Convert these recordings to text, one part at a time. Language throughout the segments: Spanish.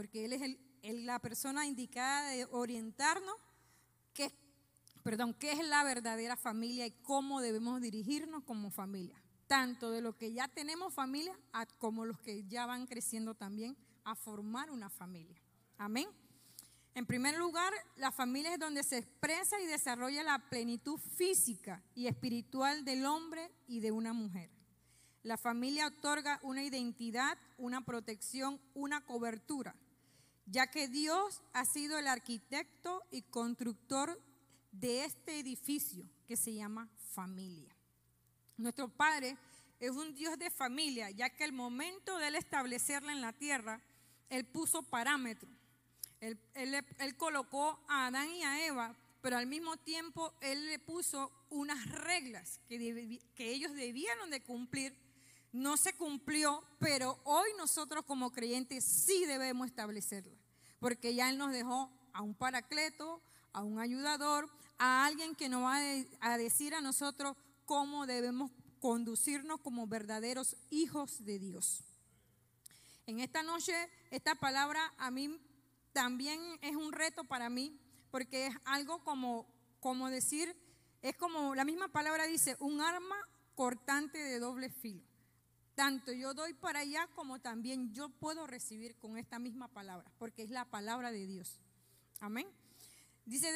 porque Él es la persona indicada de orientarnos qué, perdón, qué es la verdadera familia y cómo debemos dirigirnos como familia, tanto de los que ya tenemos familia como los que ya van creciendo también a formar una familia. Amén. En primer lugar, la familia es donde se expresa y desarrolla la plenitud física y espiritual del hombre y de una mujer. La familia otorga una identidad, una protección, una cobertura, ya que Dios ha sido el arquitecto y constructor de este edificio que se llama familia. Nuestro Padre es un Dios de familia, ya que el momento de él establecerla en la tierra, Él puso parámetros él, colocó a Adán y a Eva, pero al mismo tiempo Él le puso unas reglas que, que ellos debieron de cumplir. No se cumplió, pero hoy nosotros como creyentes sí debemos establecerlas, porque ya Él nos dejó a un paracleto, a un ayudador, a alguien que nos va a decir a nosotros cómo debemos conducirnos como verdaderos hijos de Dios. En esta noche, esta palabra a mí también es un reto para mí, porque es algo como, como decir, es como la misma palabra dice, un arma cortante de doble filo. Tanto yo doy para allá como también yo puedo recibir con esta misma palabra, porque es la palabra de Dios. Amén. Dice,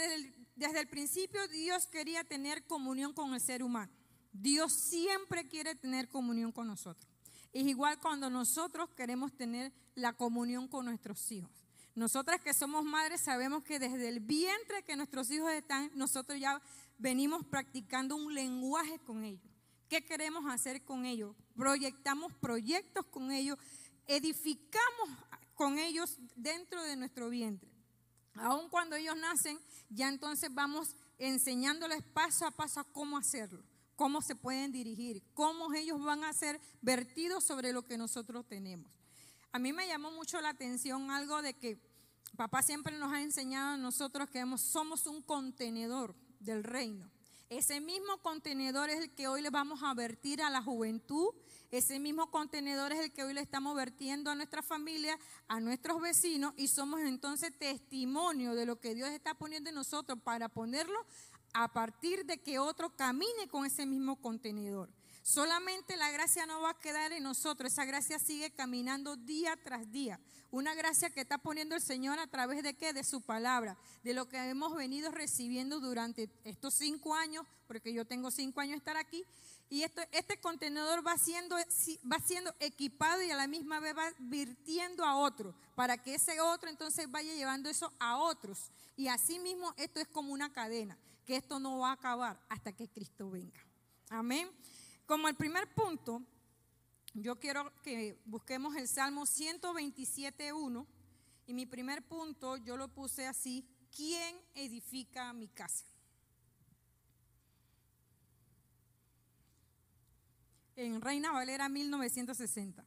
desde el, principio Dios quería tener comunión con el ser humano. Dios siempre quiere tener comunión con nosotros. Es igual cuando nosotros queremos tener la comunión con nuestros hijos. Nosotras que somos madres sabemos que desde el vientre que nuestros hijos están, nosotros ya venimos practicando un lenguaje con ellos. ¿Qué queremos hacer con ellos? Proyectamos proyectos con ellos, edificamos con ellos dentro de nuestro vientre. Aun cuando ellos nacen, ya entonces vamos enseñándoles paso a paso cómo hacerlo, cómo se pueden dirigir, cómo ellos van a ser vertidos sobre lo que nosotros tenemos. A mí me llamó mucho la atención algo de que papá siempre nos ha enseñado a nosotros que somos un contenedor del reino. Ese mismo contenedor es el que hoy le vamos a vertir a la juventud. Ese mismo contenedor es el que hoy le estamos vertiendo a nuestra familia, a nuestros vecinos y somos entonces testimonio de lo que Dios está poniendo en nosotros para ponerlo a partir de que otro camine con ese mismo contenedor. Solamente la gracia no va a quedar en nosotros, esa gracia sigue caminando día tras día. Una gracia que está poniendo el Señor a través de qué? De su palabra, de lo que hemos venido recibiendo durante estos cinco años, porque yo tengo cinco años de estar aquí, y esto, este contenedor va siendo, va siendo equipado y a la misma vez va virtiendo a otro, para que ese otro entonces vaya llevando eso a otros. Y así mismo esto es como una cadena, que esto no va a acabar hasta que Cristo venga. Amén. Como el primer punto, yo quiero que busquemos el Salmo 127.1 y mi primer punto yo lo puse así, ¿quién edifica mi casa? En Reina Valera 1960.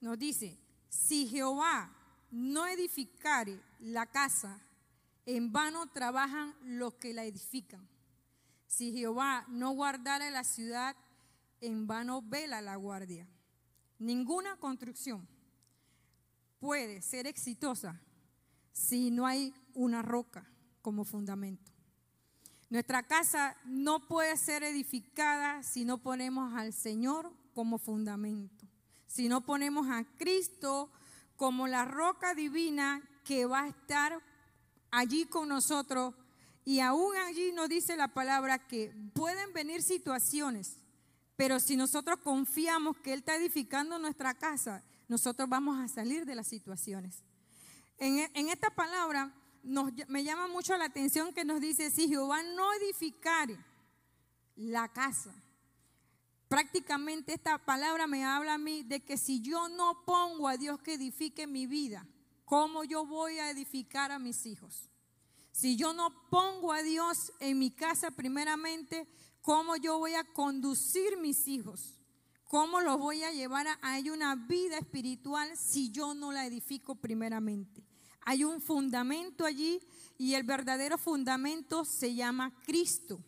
Nos dice, si Jehová no edificare la casa, en vano trabajan los que la edifican. Si Jehová no guardara la ciudad, en vano vela la guardia. Ninguna construcción puede ser exitosa si no hay una roca como fundamento. Nuestra casa no puede ser edificada si no ponemos al Señor como fundamento, si no ponemos a Cristo como la roca divina que va a estar allí con nosotros y aún allí nos dice la palabra que pueden venir situaciones, pero si nosotros confiamos que Él está edificando nuestra casa, nosotros vamos a salir de las situaciones. En, esta palabra me llama mucho la atención que nos dice, si Jehová no edificare la casa, prácticamente esta palabra me habla a mí de que si yo no pongo a Dios que edifique mi vida, ¿cómo yo voy a edificar a mis hijos? Si yo no pongo a Dios en mi casa primeramente, ¿cómo yo voy a conducir mis hijos? ¿Cómo los voy a llevar a, a una vida espiritual si yo no la edifico primeramente? Hay un fundamento allí y el verdadero fundamento se llama Cristo.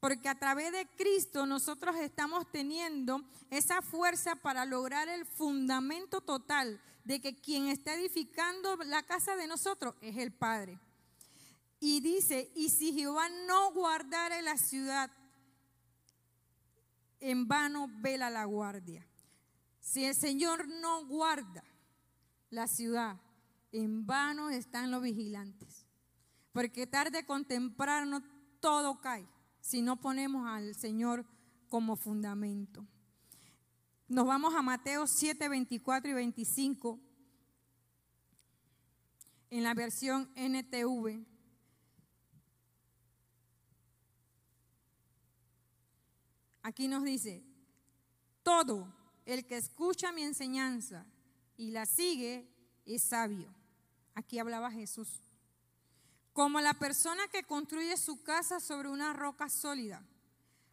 Porque a través de Cristo nosotros estamos teniendo esa fuerza para lograr el fundamento total de que quien está edificando la casa de nosotros es el Padre. Y dice, y si Jehová no guardara la ciudad, en vano vela la guardia. Si el Señor no guarda la ciudad, en vano están los vigilantes. Porque tarde con temprano todo cae si no ponemos al Señor como fundamento. Nos vamos a Mateo 7, 24 y 25 en la versión NTV. Aquí nos dice, todo el que escucha mi enseñanza y la sigue es sabio. Aquí hablaba Jesús. Como la persona que construye su casa sobre una roca sólida.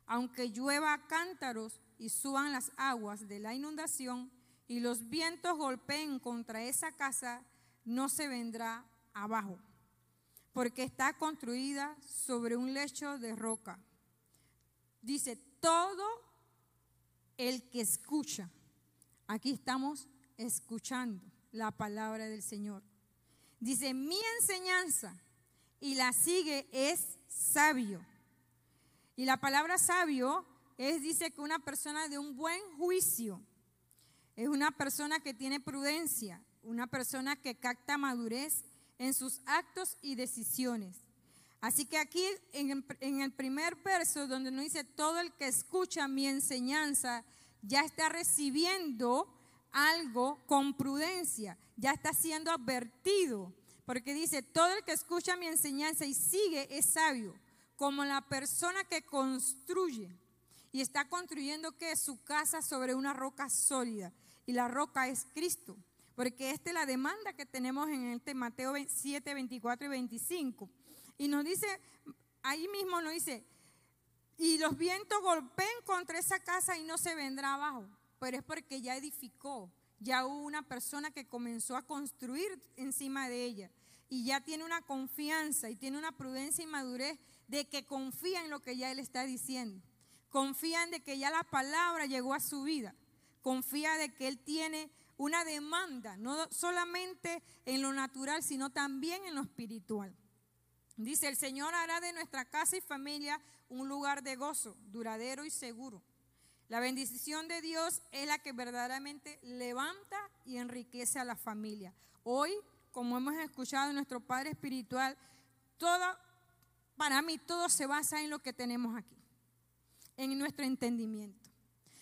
Aunque llueva cántaros y suban las aguas de la inundación y los vientos golpeen contra esa casa, no se vendrá abajo, porque está construida sobre un lecho de roca. Dice, todo el que escucha, aquí estamos escuchando la palabra del Señor. Dice, mi enseñanza y la sigue es sabio. Y la palabra sabio es, dice que una persona de un buen juicio, es una persona que tiene prudencia, una persona que capta madurez en sus actos y decisiones. Así que aquí en, en el primer verso donde nos dice, todo el que escucha mi enseñanza ya está recibiendo algo con prudencia, ya está siendo advertido, porque dice, todo el que escucha mi enseñanza y sigue es sabio, como la persona que construye y está construyendo que su casa sobre una roca sólida, y la roca es Cristo, porque esta es la demanda que tenemos en este Mateo 7, 24 y 25. Y nos dice, ahí mismo nos dice, y los vientos golpeen contra esa casa y no se vendrá abajo pero es porque ya edificó, ya hubo una persona que comenzó a construir encima de ella y ya tiene una confianza y tiene una prudencia y madurez de que confía en lo que ya él está diciendo. Confía en de que ya la palabra llegó a su vida. Confía de que él tiene una demanda, no solamente en lo natural, sino también en lo espiritual. Dice, el Señor hará de nuestra casa y familia un lugar de gozo, duradero y seguro. La bendición de Dios es la que verdaderamente levanta y enriquece a la familia. Hoy, como hemos escuchado en nuestro Padre Espiritual, todo, para mí todo se basa en lo que tenemos aquí, en nuestro entendimiento.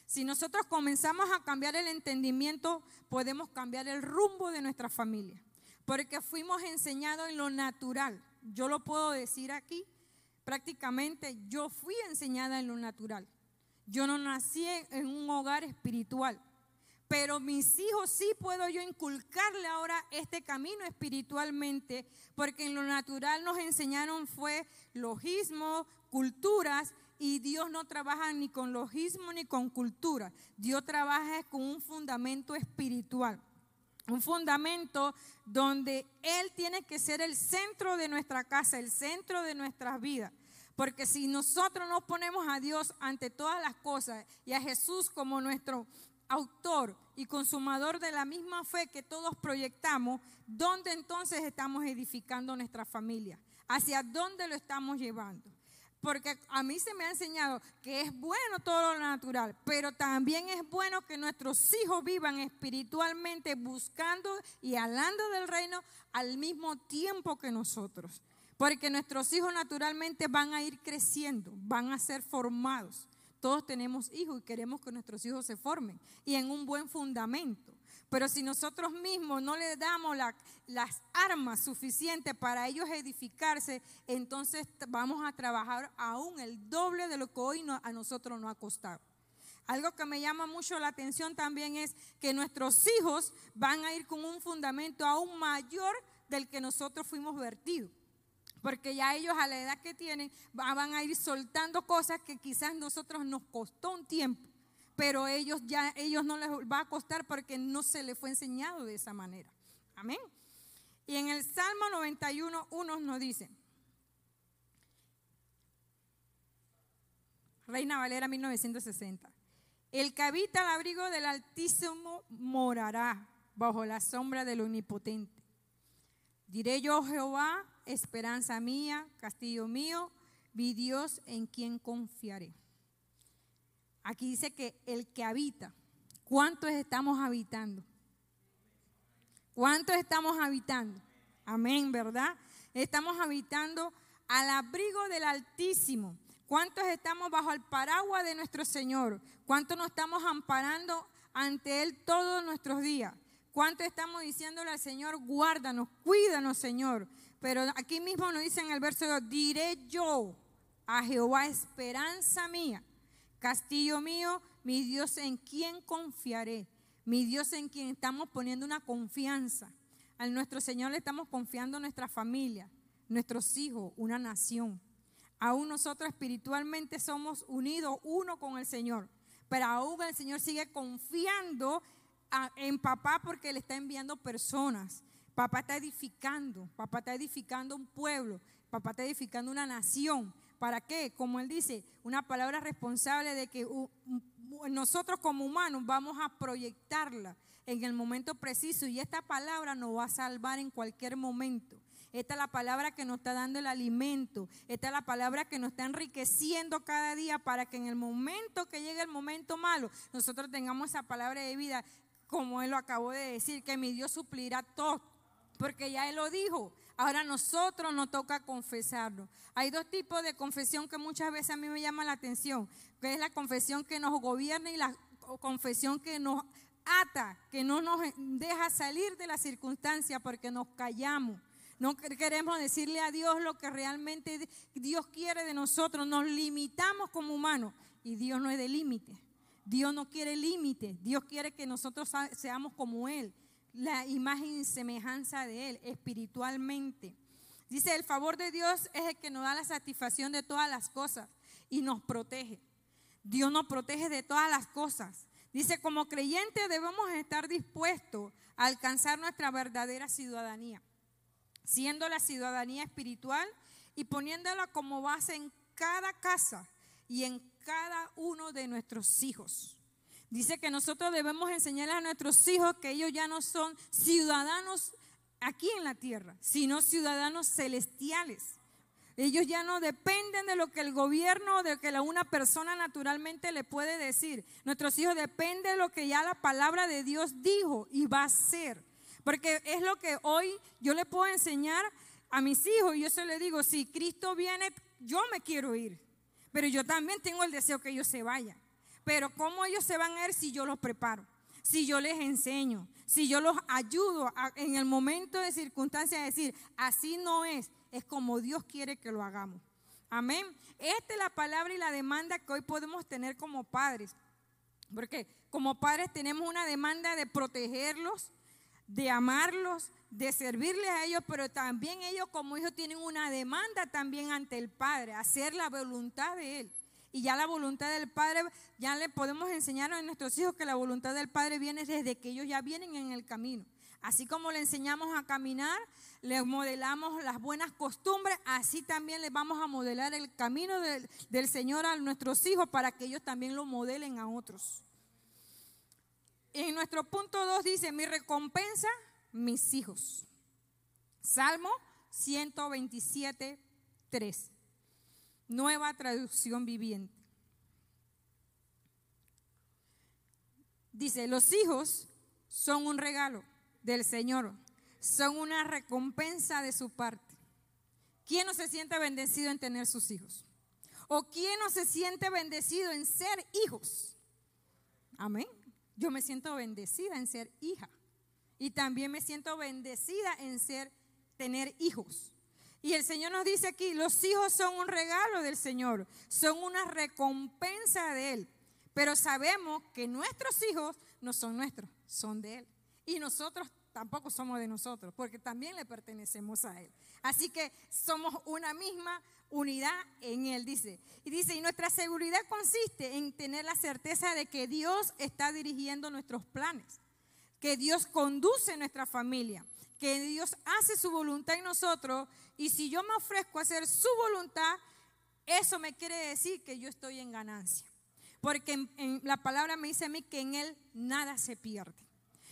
Si nosotros comenzamos a cambiar el entendimiento, podemos cambiar el rumbo de nuestra familia, porque fuimos enseñados en lo natural. Yo lo puedo decir aquí, prácticamente yo fui enseñada en lo natural. Yo no nací en un hogar espiritual, pero mis hijos sí puedo yo inculcarle ahora este camino espiritualmente, porque en lo natural nos enseñaron fue logismo, culturas, y Dios no trabaja ni con logismo ni con cultura. Dios trabaja con un fundamento espiritual. Un fundamento donde Él tiene que ser el centro de nuestra casa, el centro de nuestras vidas. Porque si nosotros nos ponemos a Dios ante todas las cosas y a Jesús como nuestro autor y consumador de la misma fe que todos proyectamos, ¿dónde entonces estamos edificando nuestra familia? ¿Hacia dónde lo estamos llevando? Porque a mí se me ha enseñado que es bueno todo lo natural, pero también es bueno que nuestros hijos vivan espiritualmente buscando y hablando del reino al mismo tiempo que nosotros. Porque nuestros hijos naturalmente van a ir creciendo, van a ser formados. Todos tenemos hijos y queremos que nuestros hijos se formen y en un buen fundamento. Pero si nosotros mismos no les damos las armas suficientes para ellos edificarse, entonces vamos a trabajar aún el doble de lo que hoy a nosotros nos ha costado. Algo que me llama mucho la atención también es que nuestros hijos van a ir con un fundamento aún mayor del que nosotros fuimos vertidos porque ya ellos a la edad que tienen van a ir soltando cosas que quizás nosotros nos costó un tiempo, pero ellos ya ellos no les va a costar porque no se les fue enseñado de esa manera. Amén. Y en el Salmo 91 unos nos dice, Reina Valera 1960. El que habita al abrigo del Altísimo morará bajo la sombra del Omnipotente. Diré yo, Jehová, esperanza mía, castillo mío, mi Dios en quien confiaré. Aquí dice que el que habita, ¿cuántos estamos habitando? ¿Cuántos estamos habitando? Amén, ¿verdad? Estamos habitando al abrigo del Altísimo. ¿Cuántos estamos bajo el paraguas de nuestro Señor? ¿Cuántos nos estamos amparando ante Él todos nuestros días? ¿Cuántos estamos diciéndole al Señor, guárdanos, cuídanos, Señor? Pero aquí mismo nos dice en el verso 2, diré yo a Jehová esperanza mía, castillo mío, mi Dios en quien confiaré, mi Dios en quien estamos poniendo una confianza. A nuestro Señor le estamos confiando nuestra familia, nuestros hijos, una nación. Aún nosotros espiritualmente somos unidos uno con el Señor, pero aún el Señor sigue confiando en papá porque le está enviando personas. Papá está edificando, papá está edificando un pueblo, papá está edificando una nación. ¿Para qué? Como él dice, una palabra responsable de que nosotros como humanos vamos a proyectarla en el momento preciso y esta palabra nos va a salvar en cualquier momento. Esta es la palabra que nos está dando el alimento. Esta es la palabra que nos está enriqueciendo cada día para que en el momento que llegue el momento malo, nosotros tengamos esa palabra de vida, como Él lo acabó de decir, que mi Dios suplirá todo. Porque ya Él lo dijo. Ahora a nosotros nos toca confesarlo. Hay dos tipos de confesión que muchas veces a mí me llama la atención, que es la confesión que nos gobierna y la confesión que nos ata, que no nos deja salir de la circunstancia porque nos callamos. No queremos decirle a Dios lo que realmente Dios quiere de nosotros. Nos limitamos como humanos y Dios no es de límite. Dios no quiere límite. Dios quiere que nosotros seamos como Él, la imagen y semejanza de Él espiritualmente. Dice, el favor de Dios es el que nos da la satisfacción de todas las cosas y nos protege. Dios nos protege de todas las cosas. Dice, como creyentes debemos estar dispuestos a alcanzar nuestra verdadera ciudadanía siendo la ciudadanía espiritual y poniéndola como base en cada casa y en cada uno de nuestros hijos. Dice que nosotros debemos enseñarles a nuestros hijos que ellos ya no son ciudadanos aquí en la tierra, sino ciudadanos celestiales. Ellos ya no dependen de lo que el gobierno o de que una persona naturalmente le puede decir. Nuestros hijos dependen de lo que ya la palabra de Dios dijo y va a ser. Porque es lo que hoy yo le puedo enseñar a mis hijos. Y yo se le digo, si Cristo viene, yo me quiero ir. Pero yo también tengo el deseo que ellos se vayan. Pero ¿cómo ellos se van a ir si yo los preparo? Si yo les enseño, si yo los ayudo en el momento de circunstancia a decir, así no es, es como Dios quiere que lo hagamos. Amén. Esta es la palabra y la demanda que hoy podemos tener como padres. Porque como padres tenemos una demanda de protegerlos, de amarlos, de servirles a ellos, pero también ellos como hijos tienen una demanda también ante el Padre, hacer la voluntad de Él. Y ya la voluntad del Padre, ya le podemos enseñar a nuestros hijos que la voluntad del Padre viene desde que ellos ya vienen en el camino. Así como le enseñamos a caminar, les modelamos las buenas costumbres, así también les vamos a modelar el camino del, del Señor a nuestros hijos para que ellos también lo modelen a otros en nuestro punto 2 dice, mi recompensa, mis hijos. Salmo 127, 3. Nueva traducción viviente. Dice, los hijos son un regalo del Señor, son una recompensa de su parte. ¿Quién no se siente bendecido en tener sus hijos? ¿O quién no se siente bendecido en ser hijos? Amén. Yo me siento bendecida en ser hija. Y también me siento bendecida en ser, tener hijos. Y el Señor nos dice aquí, los hijos son un regalo del Señor, son una recompensa de Él. Pero sabemos que nuestros hijos no son nuestros, son de Él. Y nosotros tampoco somos de nosotros, porque también le pertenecemos a Él. Así que somos una misma unidad en Él, dice. Y dice, y nuestra seguridad consiste en tener la certeza de que Dios está dirigiendo nuestros planes, que Dios conduce nuestra familia, que Dios hace su voluntad en nosotros. Y si yo me ofrezco a hacer su voluntad, eso me quiere decir que yo estoy en ganancia. Porque la palabra me dice a mí que en Él nada se pierde.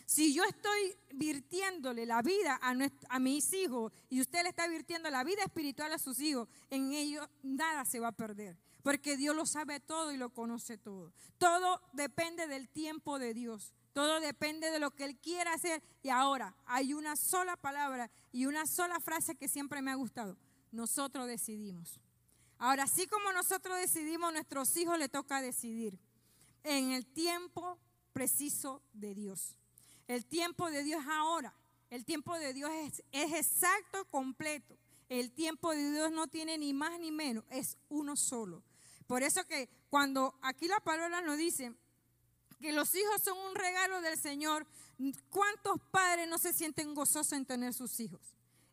Si yo estoy virtiéndole la vida a, a, mis hijos y usted le está virtiendo la vida espiritual a sus hijos, en ellos nada se va a perder. Porque Dios lo sabe todo y lo conoce todo. Todo depende del tiempo de Dios. Todo depende de lo que Él quiera hacer. Y ahora hay una sola palabra y una sola frase que siempre me ha gustado. Nosotros decidimos. Ahora, así como nosotros decidimos, nuestros hijos le toca decidir en el tiempo preciso de Dios. El tiempo de Dios es ahora. El tiempo de Dios es, es exacto, completo. El tiempo de Dios no tiene ni más ni menos, es uno solo. Por eso que cuando aquí la palabra nos dice que los hijos son un regalo del Señor, ¿cuántos padres no se sienten gozosos en tener sus hijos?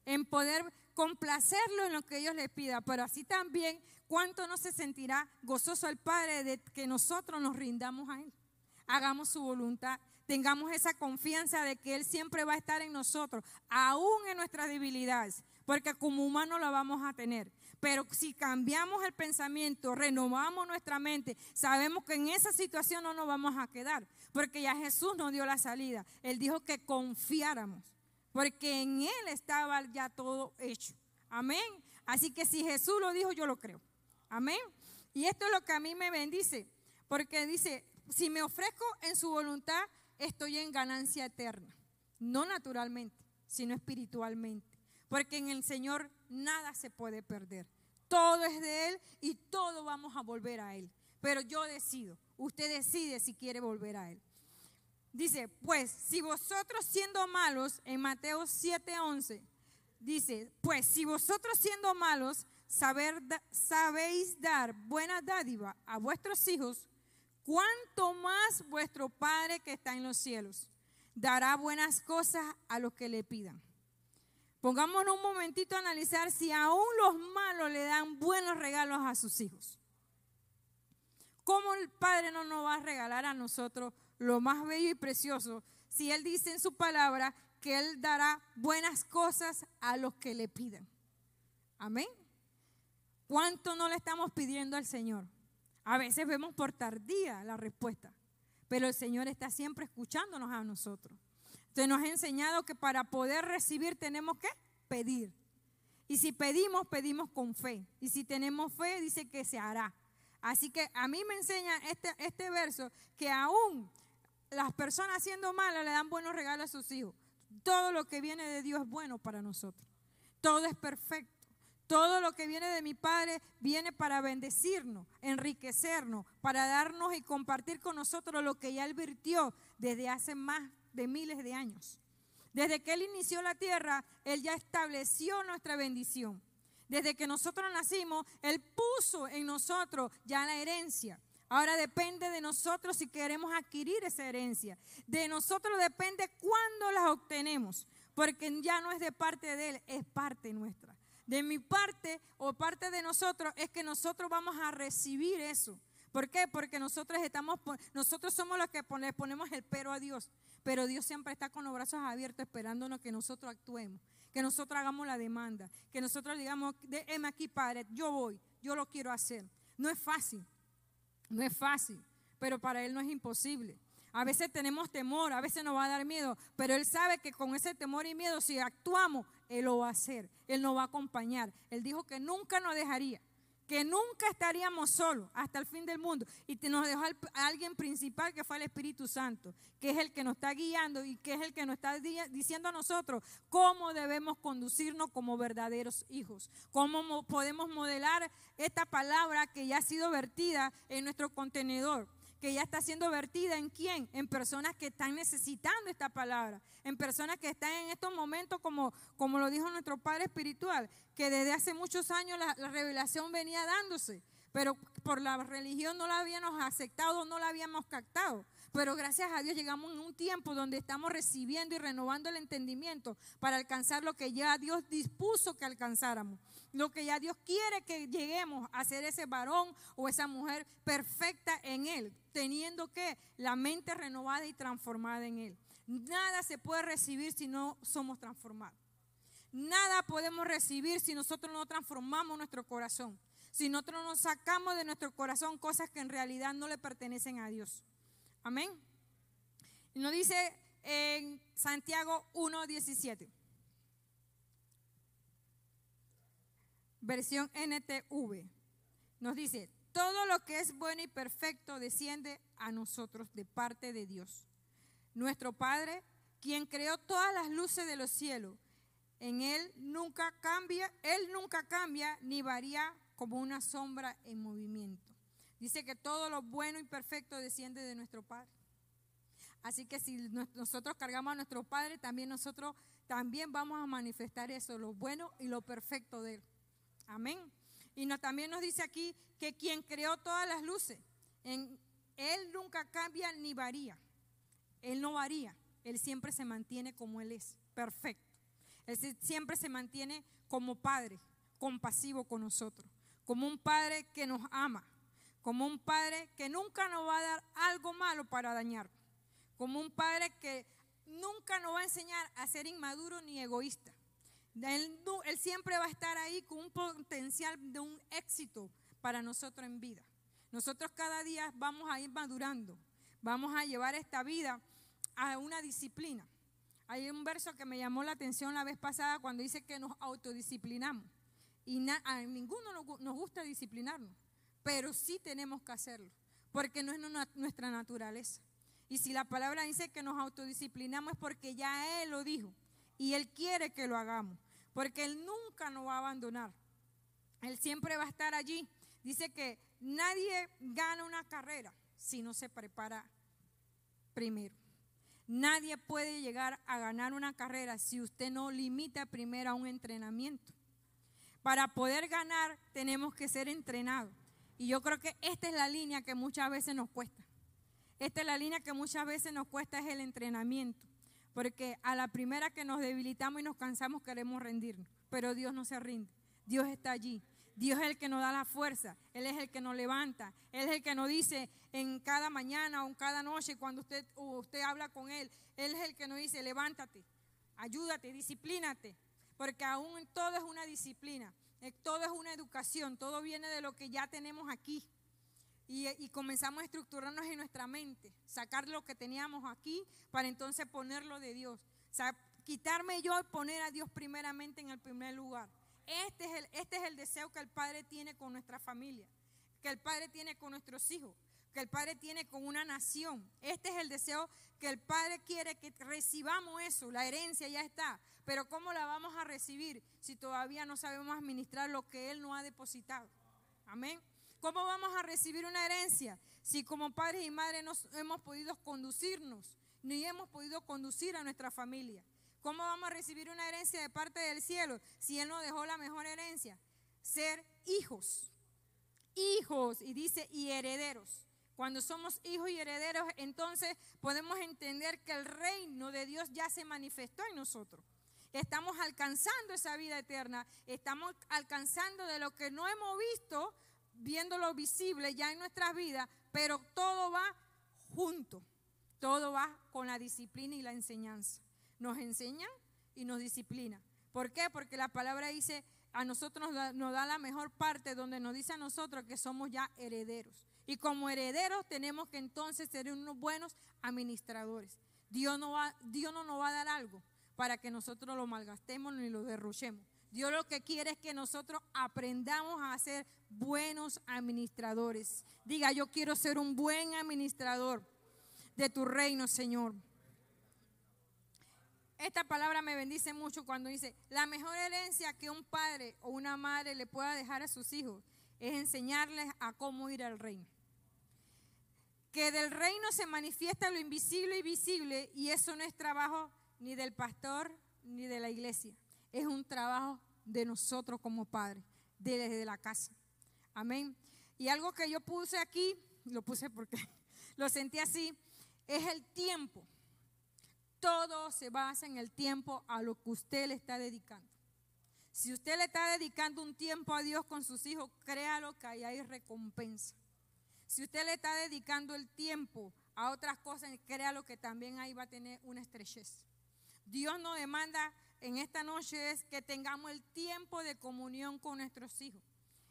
En poder complacerlo en lo que ellos les pidan, pero así también, ¿cuánto no se sentirá gozoso el Padre de que nosotros nos rindamos a Él? Hagamos su voluntad, tengamos esa confianza de que Él siempre va a estar en nosotros, aún en nuestras debilidades, porque como humanos la vamos a tener. Pero si cambiamos el pensamiento, renovamos nuestra mente, sabemos que en esa situación no nos vamos a quedar, porque ya Jesús nos dio la salida. Él dijo que confiáramos, porque en Él estaba ya todo hecho. Amén. Así que si Jesús lo dijo, yo lo creo. Amén. Y esto es lo que a mí me bendice, porque dice, si me ofrezco en su voluntad, estoy en ganancia eterna. No naturalmente, sino espiritualmente. Porque en el Señor nada se puede perder. Todo es de Él y todo vamos a volver a Él. Pero yo decido, usted decide si quiere volver a Él. Dice, pues si vosotros siendo malos, en Mateo 7:11, dice, pues si vosotros siendo malos sabéis dar buena dádiva a vuestros hijos, cuánto más vuestro Padre que está en los cielos dará buenas cosas a los que le pidan. Pongámonos un momentito a analizar si aún los malos le dan buenos regalos a sus hijos. ¿Cómo el Padre no nos va a regalar a nosotros lo más bello y precioso si Él dice en su palabra que Él dará buenas cosas a los que le pidan? Amén. ¿Cuánto no le estamos pidiendo al Señor? A veces vemos por tardía la respuesta, pero el Señor está siempre escuchándonos a nosotros. Usted nos ha enseñado que para poder recibir tenemos que pedir. Y si pedimos, pedimos con fe. Y si tenemos fe, dice que se hará. Así que a mí me enseña este, este verso que aún las personas siendo malas le dan buenos regalos a sus hijos. Todo lo que viene de Dios es bueno para nosotros. Todo es perfecto. Todo lo que viene de mi Padre viene para bendecirnos, enriquecernos, para darnos y compartir con nosotros lo que ya Él virtió desde hace más de miles de años. Desde que Él inició la tierra, Él ya estableció nuestra bendición. Desde que nosotros nacimos, Él puso en nosotros ya la herencia. Ahora depende de nosotros si queremos adquirir esa herencia. De nosotros depende cuándo la obtenemos, porque ya no es de parte de Él, es parte nuestra. De mi parte o parte de nosotros es que nosotros vamos a recibir eso. ¿Por qué? Porque nosotros estamos, nosotros somos los que le ponemos el pero a Dios. Pero Dios siempre está con los brazos abiertos esperándonos que nosotros actuemos, que nosotros hagamos la demanda, que nosotros digamos, déjeme aquí, Padre, yo voy, yo lo quiero hacer. No es fácil, no es fácil, pero para Él no es imposible. A veces tenemos temor, a veces nos va a dar miedo, pero Él sabe que con ese temor y miedo, si actuamos, Él lo va a hacer, Él nos va a acompañar. Él dijo que nunca nos dejaría que nunca estaríamos solos hasta el fin del mundo. Y nos dejó a alguien principal que fue el Espíritu Santo, que es el que nos está guiando y que es el que nos está diciendo a nosotros cómo debemos conducirnos como verdaderos hijos, cómo podemos modelar esta palabra que ya ha sido vertida en nuestro contenedor que ya está siendo vertida en quién? En personas que están necesitando esta palabra, en personas que están en estos momentos, como, como lo dijo nuestro Padre Espiritual, que desde hace muchos años la, la revelación venía dándose, pero por la religión no la habíamos aceptado, no la habíamos captado. Pero gracias a Dios llegamos en un tiempo donde estamos recibiendo y renovando el entendimiento para alcanzar lo que ya Dios dispuso que alcanzáramos. Lo que ya Dios quiere que lleguemos a ser ese varón o esa mujer perfecta en Él, teniendo que la mente renovada y transformada en Él. Nada se puede recibir si no somos transformados. Nada podemos recibir si nosotros no transformamos nuestro corazón si nosotros nos sacamos de nuestro corazón cosas que en realidad no le pertenecen a Dios. Amén. Y nos dice en Santiago 1.17. Versión NTV. Nos dice, todo lo que es bueno y perfecto desciende a nosotros de parte de Dios. Nuestro Padre, quien creó todas las luces de los cielos, en Él nunca cambia, Él nunca cambia ni varía como una sombra en movimiento. Dice que todo lo bueno y perfecto desciende de nuestro Padre. Así que si nosotros cargamos a nuestro Padre, también nosotros también vamos a manifestar eso, lo bueno y lo perfecto de Él. Amén. Y también nos dice aquí que quien creó todas las luces, en, Él nunca cambia ni varía. Él no varía, Él siempre se mantiene como Él es, perfecto. Él siempre se mantiene como Padre, compasivo con nosotros, como un Padre que nos ama, como un Padre que nunca nos va a dar algo malo para dañar, como un Padre que nunca nos va a enseñar a ser inmaduro ni egoísta, él, siempre va a estar ahí con un potencial de un éxito para nosotros en vida. Nosotros cada día vamos a ir madurando, vamos a llevar esta vida a una disciplina. Hay un verso que me llamó la atención la vez pasada cuando dice que nos autodisciplinamos. Y a ninguno nos gusta disciplinarnos, pero sí tenemos que hacerlo, porque no es nuestra naturaleza. Y si la palabra dice que nos autodisciplinamos es porque ya Él lo dijo y Él quiere que lo hagamos porque Él nunca nos va a abandonar. Él siempre va a estar allí. Dice que nadie gana una carrera si no se prepara primero. Nadie puede llegar a ganar una carrera si usted no limita primero a un entrenamiento. Para poder ganar tenemos que ser entrenados. Y yo creo que esta es la línea que muchas veces nos cuesta. Esta es la línea que muchas veces nos cuesta es el entrenamiento. Porque a la primera que nos debilitamos y nos cansamos queremos rendirnos. Pero Dios no se rinde. Dios está allí. Dios es el que nos da la fuerza. Él es el que nos levanta. Él es el que nos dice en cada mañana o en cada noche cuando usted, usted habla con Él. Él es el que nos dice, levántate, ayúdate, disciplínate. Porque aún todo es una disciplina. Eh, todo es una educación. Todo viene de lo que ya tenemos aquí. Y, comenzamos a estructurarnos en nuestra mente, sacar lo que teníamos aquí para entonces ponerlo de Dios. Quitarme yo y poner a Dios primeramente en el primer lugar. Este es, el, este es el deseo que el Padre tiene con nuestra familia, que el Padre tiene con nuestros hijos, que el Padre tiene con una nación. Este es el deseo que el Padre quiere que recibamos eso, la herencia ya está. Pero ¿cómo la vamos a recibir si todavía no sabemos administrar lo que Él nos ha depositado? Amén. ¿Cómo vamos a recibir una herencia si como padres y madres no hemos podido conducirnos, ni hemos podido conducir a nuestra familia? ¿Cómo vamos a recibir una herencia de parte del cielo si Él nos dejó la mejor herencia? Ser hijos. Hijos, y dice, y herederos. Cuando somos hijos y herederos, entonces podemos entender que el reino de Dios ya se manifestó en nosotros. Estamos alcanzando esa vida eterna, estamos alcanzando de lo que no hemos visto, viendo lo visible ya en nuestras vidas, pero todo va junto, todo va con la disciplina y la enseñanza. Nos enseñan y nos disciplina. ¿Por qué? Porque la palabra dice, a nosotros nos da, la mejor parte donde nos dice a nosotros que somos ya herederos. Y como herederos tenemos que entonces ser unos buenos administradores. Dios no, va, Dios no nos va a dar algo para que nosotros lo malgastemos ni lo derrochemos. Dios lo que quiere es que nosotros aprendamos a ser buenos administradores. Diga, yo quiero ser un buen administrador de tu reino, Señor. Esta palabra me bendice mucho cuando dice, la mejor herencia que un padre o una madre le pueda dejar a sus hijos es enseñarles a cómo ir al reino. Que del reino se manifiesta lo invisible y visible y eso no es trabajo ni del pastor ni de la iglesia es un trabajo de nosotros como padres, desde la casa. Amén. Y algo que yo puse aquí, lo puse porque lo sentí así, es el tiempo. Todo se basa en el tiempo a lo que usted le está dedicando. Si usted le está dedicando un tiempo a Dios con sus hijos, créalo que ahí hay recompensa. Si usted le está dedicando el tiempo a otras cosas, créalo que también ahí va a tener una estrechez. Dios no demanda en esta noche es que tengamos el tiempo de comunión con nuestros hijos.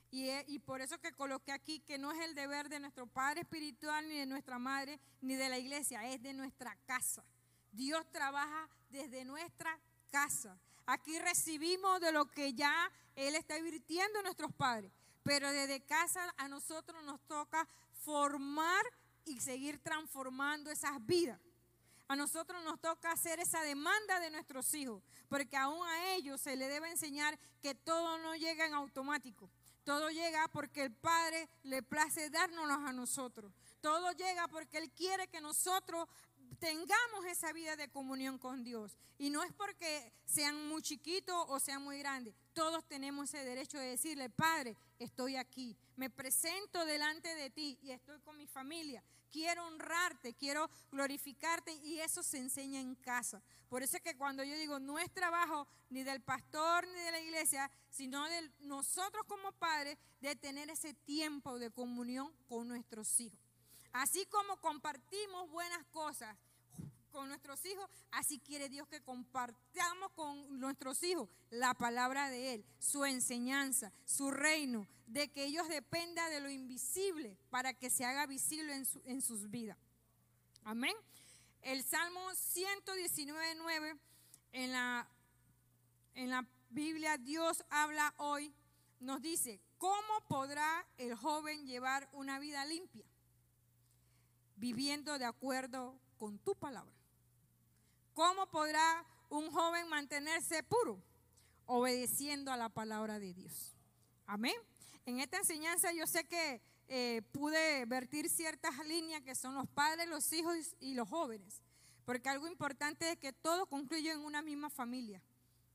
Y, y, por eso que coloqué aquí que no es el deber de nuestro Padre Espiritual, ni de nuestra Madre, ni de la iglesia, es de nuestra casa. Dios trabaja desde nuestra casa. Aquí recibimos de lo que ya Él está invirtiendo en nuestros padres, pero desde casa a nosotros nos toca formar y seguir transformando esas vidas. A nosotros nos toca hacer esa demanda de nuestros hijos, porque aún a ellos se les debe enseñar que todo no llega en automático. Todo llega porque el Padre le place dárnoslos a nosotros. Todo llega porque Él quiere que nosotros tengamos esa vida de comunión con Dios. Y no es porque sean muy chiquitos o sean muy grandes. Todos tenemos ese derecho de decirle, Padre, estoy aquí. Me presento delante de ti y estoy con mi familia. Quiero honrarte, quiero glorificarte y eso se enseña en casa. Por eso es que cuando yo digo, no es trabajo ni del pastor ni de la iglesia, sino de nosotros como padres de tener ese tiempo de comunión con nuestros hijos. Así como compartimos buenas cosas con nuestros hijos, así quiere Dios que compartamos con nuestros hijos la palabra de Él, su enseñanza, su reino, de que ellos dependan de lo invisible para que se haga visible en, sus vidas. Amén. El Salmo 119, 9, en la, en la Biblia Dios habla hoy, nos dice, ¿cómo podrá el joven llevar una vida limpia? Viviendo de acuerdo con tu palabra. ¿Cómo podrá un joven mantenerse puro? Obedeciendo a la palabra de Dios. Amén. En esta enseñanza yo sé que eh, pude vertir ciertas líneas que son los padres, los hijos y los jóvenes. Porque algo importante es que todo concluye en una misma familia.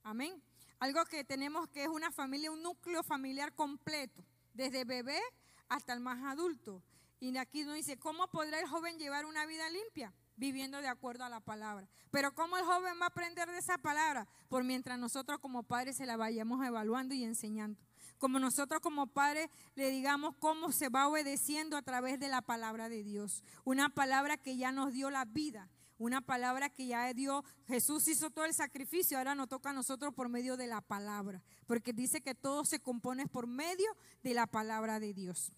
Amén. Algo que tenemos que es una familia, un núcleo familiar completo, desde bebé hasta el más adulto. Y aquí nos dice, ¿cómo podrá el joven llevar una vida limpia? Viviendo de acuerdo a la palabra. Pero ¿cómo el joven va a aprender de esa palabra? Por mientras nosotros como padres se la vayamos evaluando y enseñando. Como nosotros como padres le digamos cómo se va obedeciendo a través de la palabra de Dios. Una palabra que ya nos dio la vida. Una palabra que ya dio, Jesús hizo todo el sacrificio, ahora nos toca a nosotros por medio de la palabra. Porque dice que todo se compone por medio de la palabra de Dios.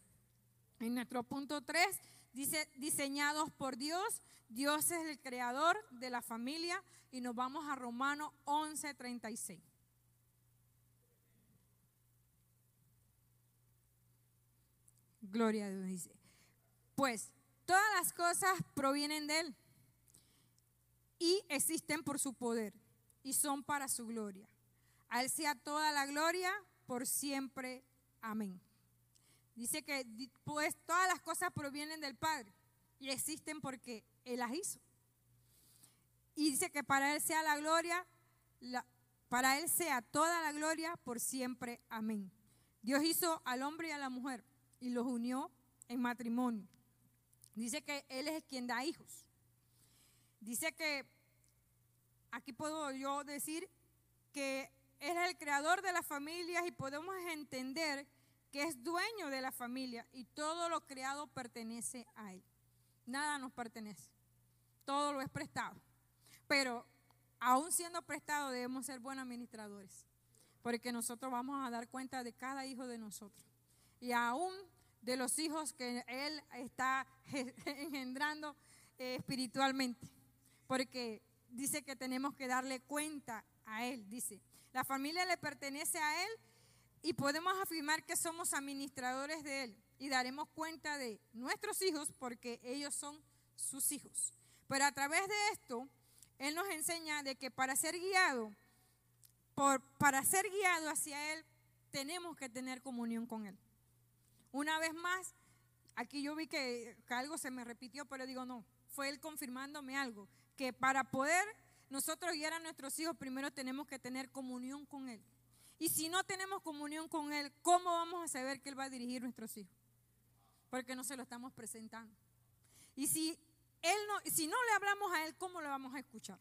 En nuestro punto 3 dice, diseñados por Dios Dios es el creador de la familia y nos vamos a Romanos 11:36. Gloria a Dios dice. Pues todas las cosas provienen de Él y existen por su poder y son para su gloria. A Él sea toda la gloria por siempre. Amén. Dice que pues todas las cosas provienen del Padre y existen porque Él las hizo. Y dice que para Él sea la gloria, para Él sea toda la gloria por siempre. Amén. Dios hizo al hombre y a la mujer y los unió en matrimonio. Dice que Él es quien da hijos. Dice que, aquí puedo yo decir que Él es el creador de las familias y podemos entender que es dueño de la familia y todo lo creado pertenece a Él. Nada nos pertenece. Todo lo es prestado. Pero aún siendo prestado debemos ser buenos administradores. Porque nosotros vamos a dar cuenta de cada hijo de nosotros. Y aún de los hijos que Él está engendrando eh, espiritualmente. Porque dice que tenemos que darle cuenta a Él. Dice, la familia le pertenece a Él y podemos afirmar que somos administradores de Él y daremos cuenta de nuestros hijos porque ellos son sus hijos. Pero a través de esto, Él nos enseña de que para ser guiado, por, para ser guiado hacia Él, tenemos que tener comunión con Él. Una vez más, aquí yo vi que, que algo se me repitió, pero digo, no, fue Él confirmándome algo, que para poder nosotros guiar a nuestros hijos, primero tenemos que tener comunión con Él. Y si no tenemos comunión con Él, ¿cómo vamos a saber que Él va a dirigir nuestros hijos? porque no se lo estamos presentando. Y si él no, si no le hablamos a él, ¿cómo lo vamos a escuchar?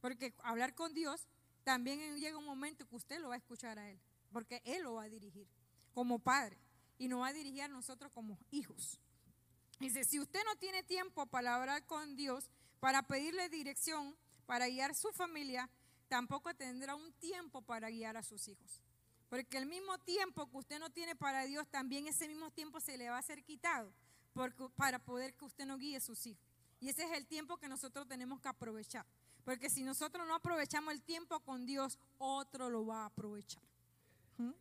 Porque hablar con Dios también llega un momento que usted lo va a escuchar a él, porque él lo va a dirigir como padre y nos va a dirigir a nosotros como hijos. Dice, si usted no tiene tiempo para hablar con Dios, para pedirle dirección, para guiar su familia, tampoco tendrá un tiempo para guiar a sus hijos. Porque el mismo tiempo que usted no tiene para Dios, también ese mismo tiempo se le va a ser quitado para poder que usted no guíe a sus hijos. Y ese es el tiempo que nosotros tenemos que aprovechar. Porque si nosotros no aprovechamos el tiempo con Dios, otro lo va a aprovechar. ¿Mm?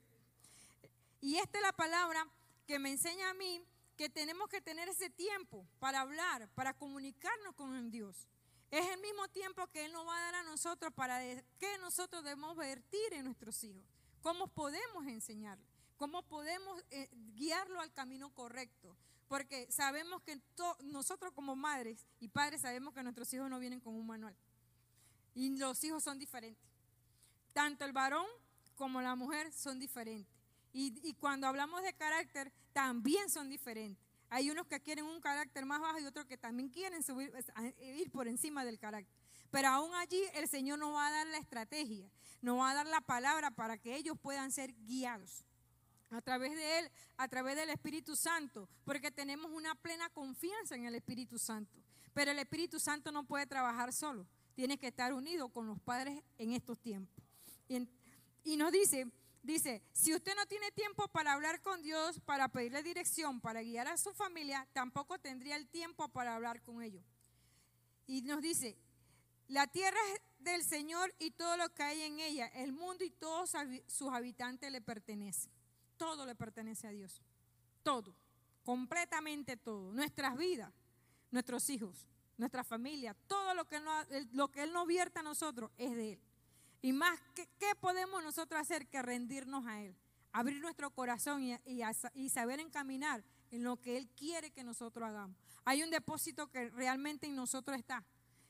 Y esta es la palabra que me enseña a mí que tenemos que tener ese tiempo para hablar, para comunicarnos con Dios. Es el mismo tiempo que Él nos va a dar a nosotros para que nosotros debemos vertir en nuestros hijos. ¿Cómo podemos enseñarle? ¿Cómo podemos eh, guiarlo al camino correcto? Porque sabemos que nosotros como madres y padres sabemos que nuestros hijos no vienen con un manual. Y los hijos son diferentes. Tanto el varón como la mujer son diferentes. Y, cuando hablamos de carácter, también son diferentes. Hay unos que quieren un carácter más bajo y otros que también quieren subir, ir por encima del carácter. Pero aún allí el Señor nos va a dar la estrategia, nos va a dar la palabra para que ellos puedan ser guiados a través de Él, a través del Espíritu Santo, porque tenemos una plena confianza en el Espíritu Santo. Pero el Espíritu Santo no puede trabajar solo tiene que estar unido con los padres en estos tiempos. Y, nos dice, dice, si usted no tiene tiempo para hablar con Dios, para pedirle dirección, para guiar a su familia, tampoco tendría el tiempo para hablar con ellos. Y nos dice, la tierra es del Señor y todo lo que hay en ella, el mundo y todos sus habitantes le pertenecen. Todo le pertenece a Dios. Todo, completamente todo. Nuestras vidas, nuestros hijos, nuestra familia, todo lo que, no, lo que Él nos vierta a nosotros es de Él. Y más, ¿qué, podemos nosotros hacer que rendirnos a Él? Abrir nuestro corazón y, y, saber encaminar en lo que Él quiere que nosotros hagamos. Hay un depósito que realmente en nosotros está.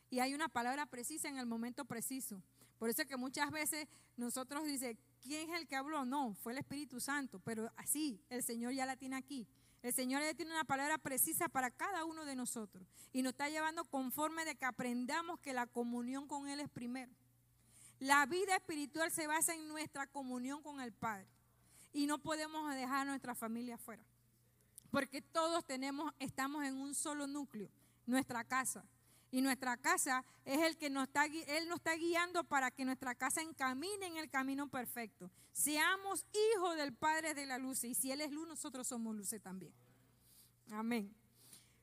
Y hay una palabra precisa en el momento preciso. Por eso es que muchas veces nosotros dice, ¿quién es el que habló? No, fue el Espíritu Santo, pero así el Señor ya la tiene aquí. El Señor ya tiene una palabra precisa para cada uno de nosotros y nos está llevando conforme de que aprendamos que la comunión con Él es primero. La vida espiritual se basa en nuestra comunión con el Padre y no podemos dejar a nuestra familia afuera. Porque todos tenemos, estamos en un solo núcleo, nuestra casa. Y nuestra casa es el que nos está, Él nos está guiando para que nuestra casa encamine en el camino perfecto. Seamos hijos del Padre de la luz. Y si Él es luz, nosotros somos luces también. Amén.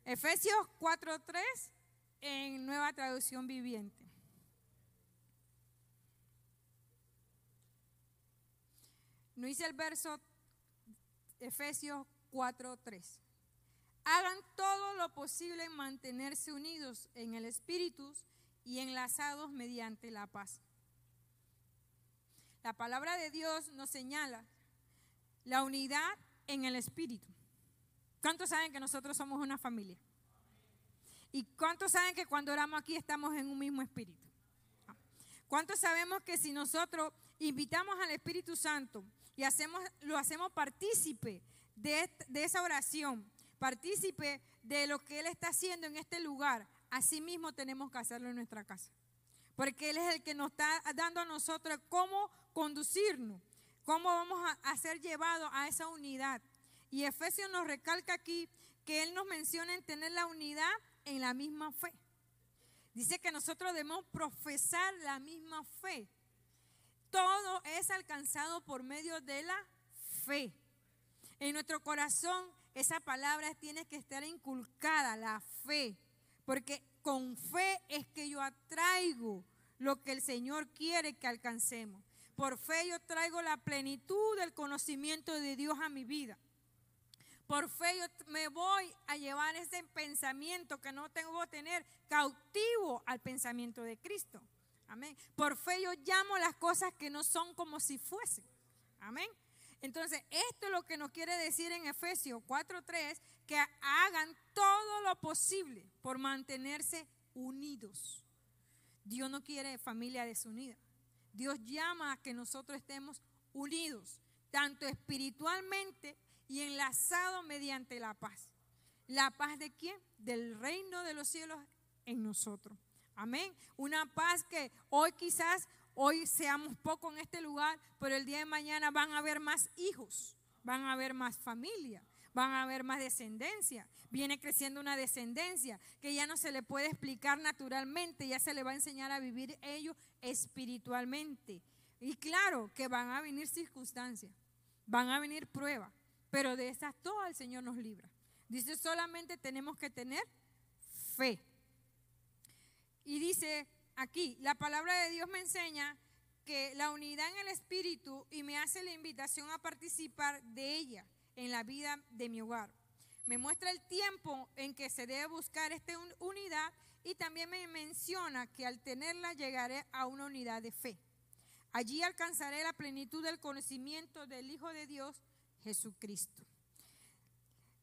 Efesios 4.3 en nueva traducción viviente. No dice el verso Efesios 4.3 hagan todo lo posible en mantenerse unidos en el Espíritu y enlazados mediante la paz. La palabra de Dios nos señala la unidad en el Espíritu. ¿Cuántos saben que nosotros somos una familia? ¿Y cuántos saben que cuando oramos aquí estamos en un mismo espíritu? ¿Cuántos sabemos que si nosotros invitamos al Espíritu Santo y hacemos, lo hacemos partícipe de, de esa oración, partícipe de lo que Él está haciendo en este lugar, así mismo tenemos que hacerlo en nuestra casa. Porque Él es el que nos está dando a nosotros cómo conducirnos, cómo vamos a, ser llevados a esa unidad. Y Efesios nos recalca aquí que Él nos menciona en tener la unidad en la misma fe. Dice que nosotros debemos profesar la misma fe. Todo es alcanzado por medio de la fe. En nuestro corazón esa palabra tiene que estar inculcada, la fe, porque con fe es que yo atraigo lo que el Señor quiere que alcancemos. Por fe yo traigo la plenitud del conocimiento de Dios a mi vida. Por fe yo me voy a llevar ese pensamiento que no tengo que tener cautivo al pensamiento de Cristo. Amén. Por fe yo llamo las cosas que no son como si fuesen. Amén. Entonces, esto es lo que nos quiere decir en Efesios 4:3, que hagan todo lo posible por mantenerse unidos. Dios no quiere familia desunida. Dios llama a que nosotros estemos unidos, tanto espiritualmente y enlazados mediante la paz. ¿La paz de quién? Del reino de los cielos en nosotros. Amén. Una paz que hoy quizás hoy seamos pocos en este lugar, pero el día de mañana van a haber más hijos, van a haber más familia, van a haber más descendencia. Viene creciendo una descendencia que ya no se le puede explicar naturalmente, ya se le va a enseñar a vivir ellos espiritualmente. Y claro que van a venir circunstancias, van a venir pruebas, pero de esas todas el Señor nos libra. Dice, solamente tenemos que tener fe. Y dice aquí, la palabra de Dios me enseña que la unidad en el Espíritu y me hace la invitación a participar de ella en la vida de mi hogar. Me muestra el tiempo en que se debe buscar esta unidad y también me menciona que al tenerla llegaré a una unidad de fe. Allí alcanzaré la plenitud del conocimiento del Hijo de Dios, Jesucristo.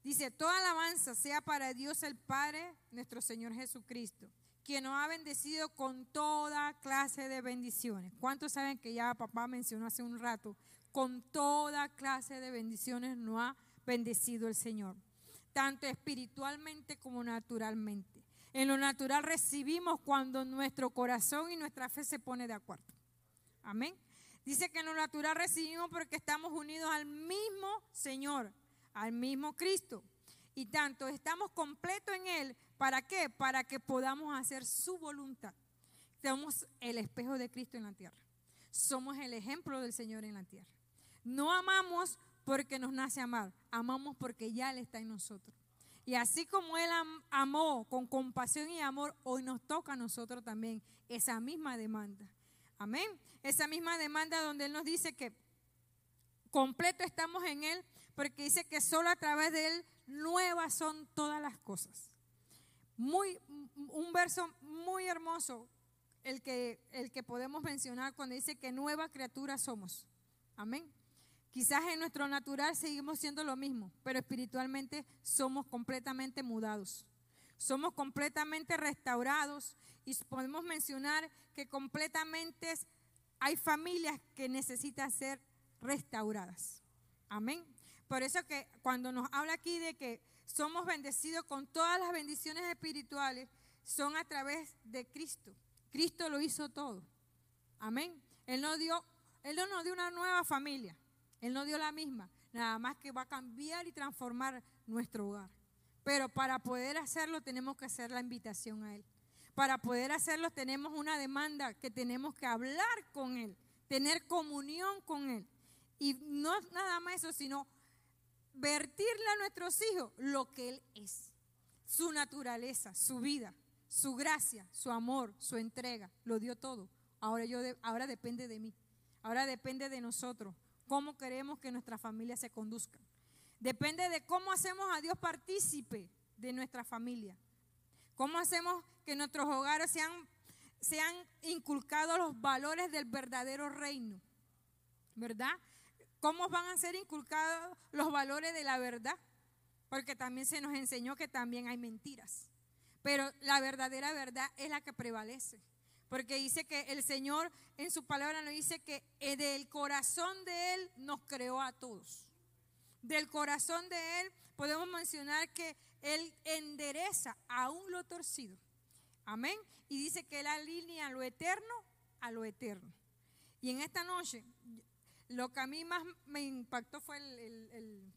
Dice, toda alabanza sea para Dios el Padre, nuestro Señor Jesucristo, quien nos ha bendecido con toda clase de bendiciones. ¿Cuántos saben que ya papá mencionó hace un rato? Con toda clase de bendiciones nos ha bendecido el Señor, tanto espiritualmente como naturalmente. En lo natural recibimos cuando nuestro corazón y nuestra fe se pone de acuerdo. Amén. Dice que en lo natural recibimos porque estamos unidos al mismo Señor, al mismo Cristo. Y tanto estamos completos en Él. ¿Para qué? Para que podamos hacer su voluntad. Somos el espejo de Cristo en la tierra. Somos el ejemplo del Señor en la tierra. No amamos porque nos nace amar. Amamos porque ya Él está en nosotros. Y así como Él amó con compasión y amor, hoy nos toca a nosotros también esa misma demanda. Amén. Esa misma demanda donde Él nos dice que completo estamos en Él, porque dice que solo a través de Él nuevas son todas las cosas. Muy, un verso muy hermoso, el que, el que podemos mencionar cuando dice que nueva criatura somos. Amén. Quizás en nuestro natural seguimos siendo lo mismo, pero espiritualmente somos completamente mudados. Somos completamente restaurados y podemos mencionar que completamente hay familias que necesitan ser restauradas. Amén. Por eso que cuando nos habla aquí de que somos bendecidos con todas las bendiciones espirituales, son a través de Cristo. Cristo lo hizo todo. Amén. Él nos dio, Él no nos dio una nueva familia. Él no dio la misma, nada más que va a cambiar y transformar nuestro hogar. Pero para poder hacerlo tenemos que hacer la invitación a Él. Para poder hacerlo tenemos una demanda que tenemos que hablar con Él, tener comunión con Él. Y no nada más eso, sino vertirle a nuestros hijos lo que Él es. Su naturaleza, su vida, su gracia, su amor, su entrega. Lo dio todo. Ahora, yo ahora depende de mí. Ahora depende de nosotros cómo queremos que nuestra familia se conduzca. Depende de cómo hacemos a Dios partícipe de nuestra familia. Cómo hacemos que nuestros hogares sean, sean inculcados los valores del verdadero reino. ¿Verdad? ¿Cómo van a ser inculcados los valores de la verdad? Porque también se nos enseñó que también hay mentiras. Pero la verdadera verdad es la que prevalece. Porque dice que el Señor en su palabra nos dice que eh, del corazón de Él nos creó a todos. Del corazón de Él podemos mencionar que Él endereza aún lo torcido. Amén. Y dice que Él alinea lo eterno a lo eterno. Y en esta noche, lo que a mí más me impactó fue el,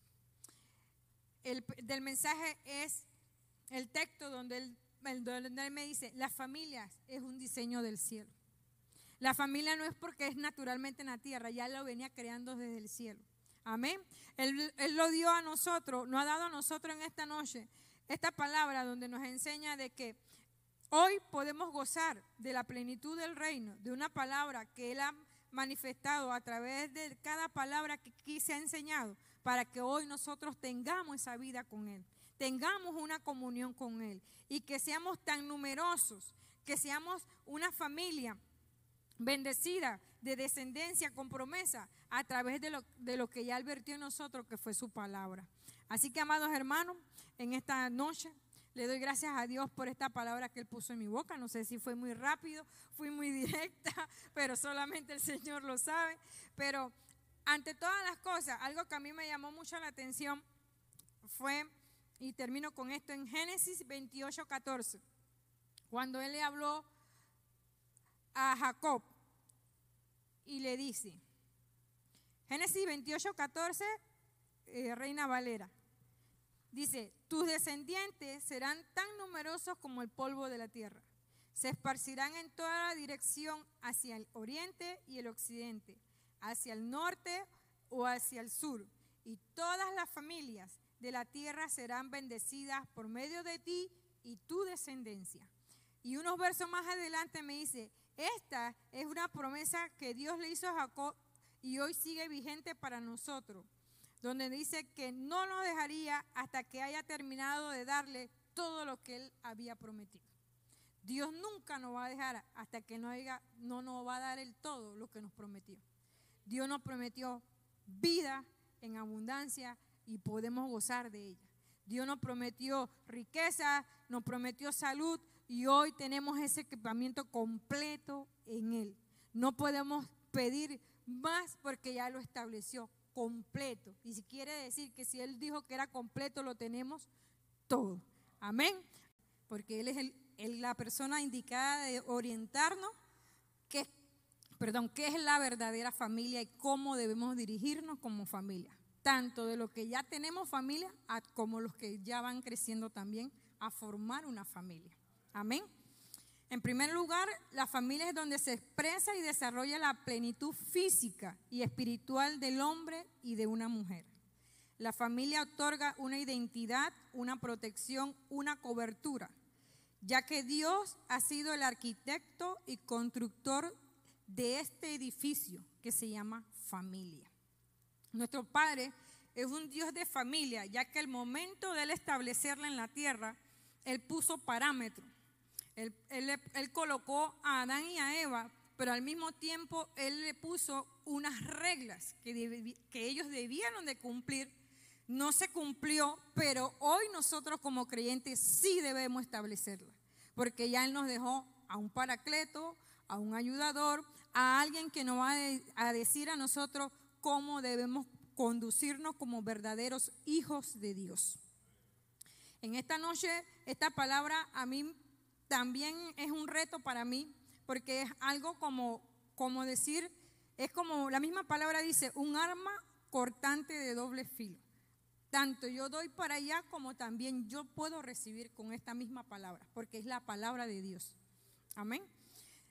el del mensaje es el texto donde él él me dice, la familia es un diseño del cielo. La familia no es porque es naturalmente en la tierra, ya lo venía creando desde el cielo. Amén. Él, él, lo dio a nosotros, nos ha dado a nosotros en esta noche esta palabra donde nos enseña de que hoy podemos gozar de la plenitud del reino, de una palabra que Él ha manifestado a través de cada palabra que aquí se ha enseñado, para que hoy nosotros tengamos esa vida con Él tengamos una comunión con Él y que seamos tan numerosos, que seamos una familia bendecida de descendencia con promesa a través de lo, de lo que ya advirtió en nosotros, que fue su palabra. Así que, amados hermanos, en esta noche le doy gracias a Dios por esta palabra que Él puso en mi boca. No sé si fue muy rápido, fui muy directa, pero solamente el Señor lo sabe. Pero ante todas las cosas, algo que a mí me llamó mucho la atención fue y termino con esto en Génesis 28, 14, cuando él le habló a Jacob y le dice, Génesis 28, 14, eh, Reina Valera, dice, tus descendientes serán tan numerosos como el polvo de la tierra. se esparcirán en toda la dirección hacia el oriente y el occidente, hacia el norte o hacia el sur, y todas las familias de la tierra serán bendecidas por medio de ti y tu descendencia. Y unos versos más adelante me dice, esta es una promesa que Dios le hizo a Jacob y hoy sigue vigente para nosotros, donde dice que no nos dejaría hasta que haya terminado de darle todo lo que él había prometido. Dios nunca nos va a dejar hasta que no, haya, no nos va a dar el todo lo que nos prometió. Dios nos prometió vida en abundancia y podemos gozar de ella. Dios nos prometió riqueza, nos prometió salud y hoy tenemos ese equipamiento completo en Él. No podemos pedir más porque ya lo estableció completo. Y si quiere decir que si Él dijo que era completo, lo tenemos todo. Amén. Porque Él es el, la persona indicada de orientarnos que, perdón, qué es la verdadera familia y cómo debemos dirigirnos como familia. Tanto de lo que ya tenemos familia como los que ya van creciendo también a formar una familia. Amén. En primer lugar, la familia es donde se expresa y desarrolla la plenitud física y espiritual del hombre y de una mujer. La familia otorga una identidad, una protección, una cobertura, ya que Dios ha sido el arquitecto y constructor de este edificio que se llama familia. Nuestro Padre es un Dios de familia, ya que el momento de él establecerla en la tierra, Él puso parámetros él, colocó a Adán y a Eva, pero al mismo tiempo Él le puso unas reglas que, que ellos debieron de cumplir. No se cumplió, pero hoy nosotros como creyentes sí debemos establecerlas, porque ya Él nos dejó a un paracleto, a un ayudador, a alguien que nos va a decir a nosotros cómo debemos conducirnos como verdaderos hijos de Dios. En esta noche, esta palabra a mí también es un reto para mí, porque es algo como, como decir, es como la misma palabra dice, un arma cortante de doble filo. Tanto yo doy para allá como también yo puedo recibir con esta misma palabra, porque es la palabra de Dios. Amén.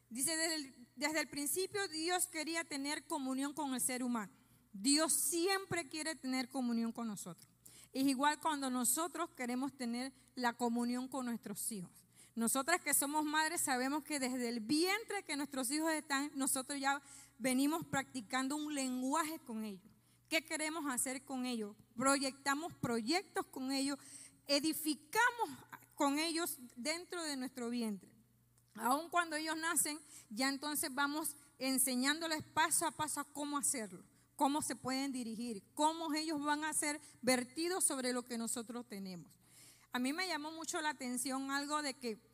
Dice, desde el, desde el principio Dios quería tener comunión con el ser humano. Dios siempre quiere tener comunión con nosotros. Es igual cuando nosotros queremos tener la comunión con nuestros hijos. Nosotras que somos madres sabemos que desde el vientre que nuestros hijos están, nosotros ya venimos practicando un lenguaje con ellos. ¿Qué queremos hacer con ellos? Proyectamos proyectos con ellos, edificamos con ellos dentro de nuestro vientre. Aun cuando ellos nacen, ya entonces vamos enseñándoles paso a paso cómo hacerlo, cómo se pueden dirigir, cómo ellos van a ser vertidos sobre lo que nosotros tenemos. A mí me llamó mucho la atención algo de que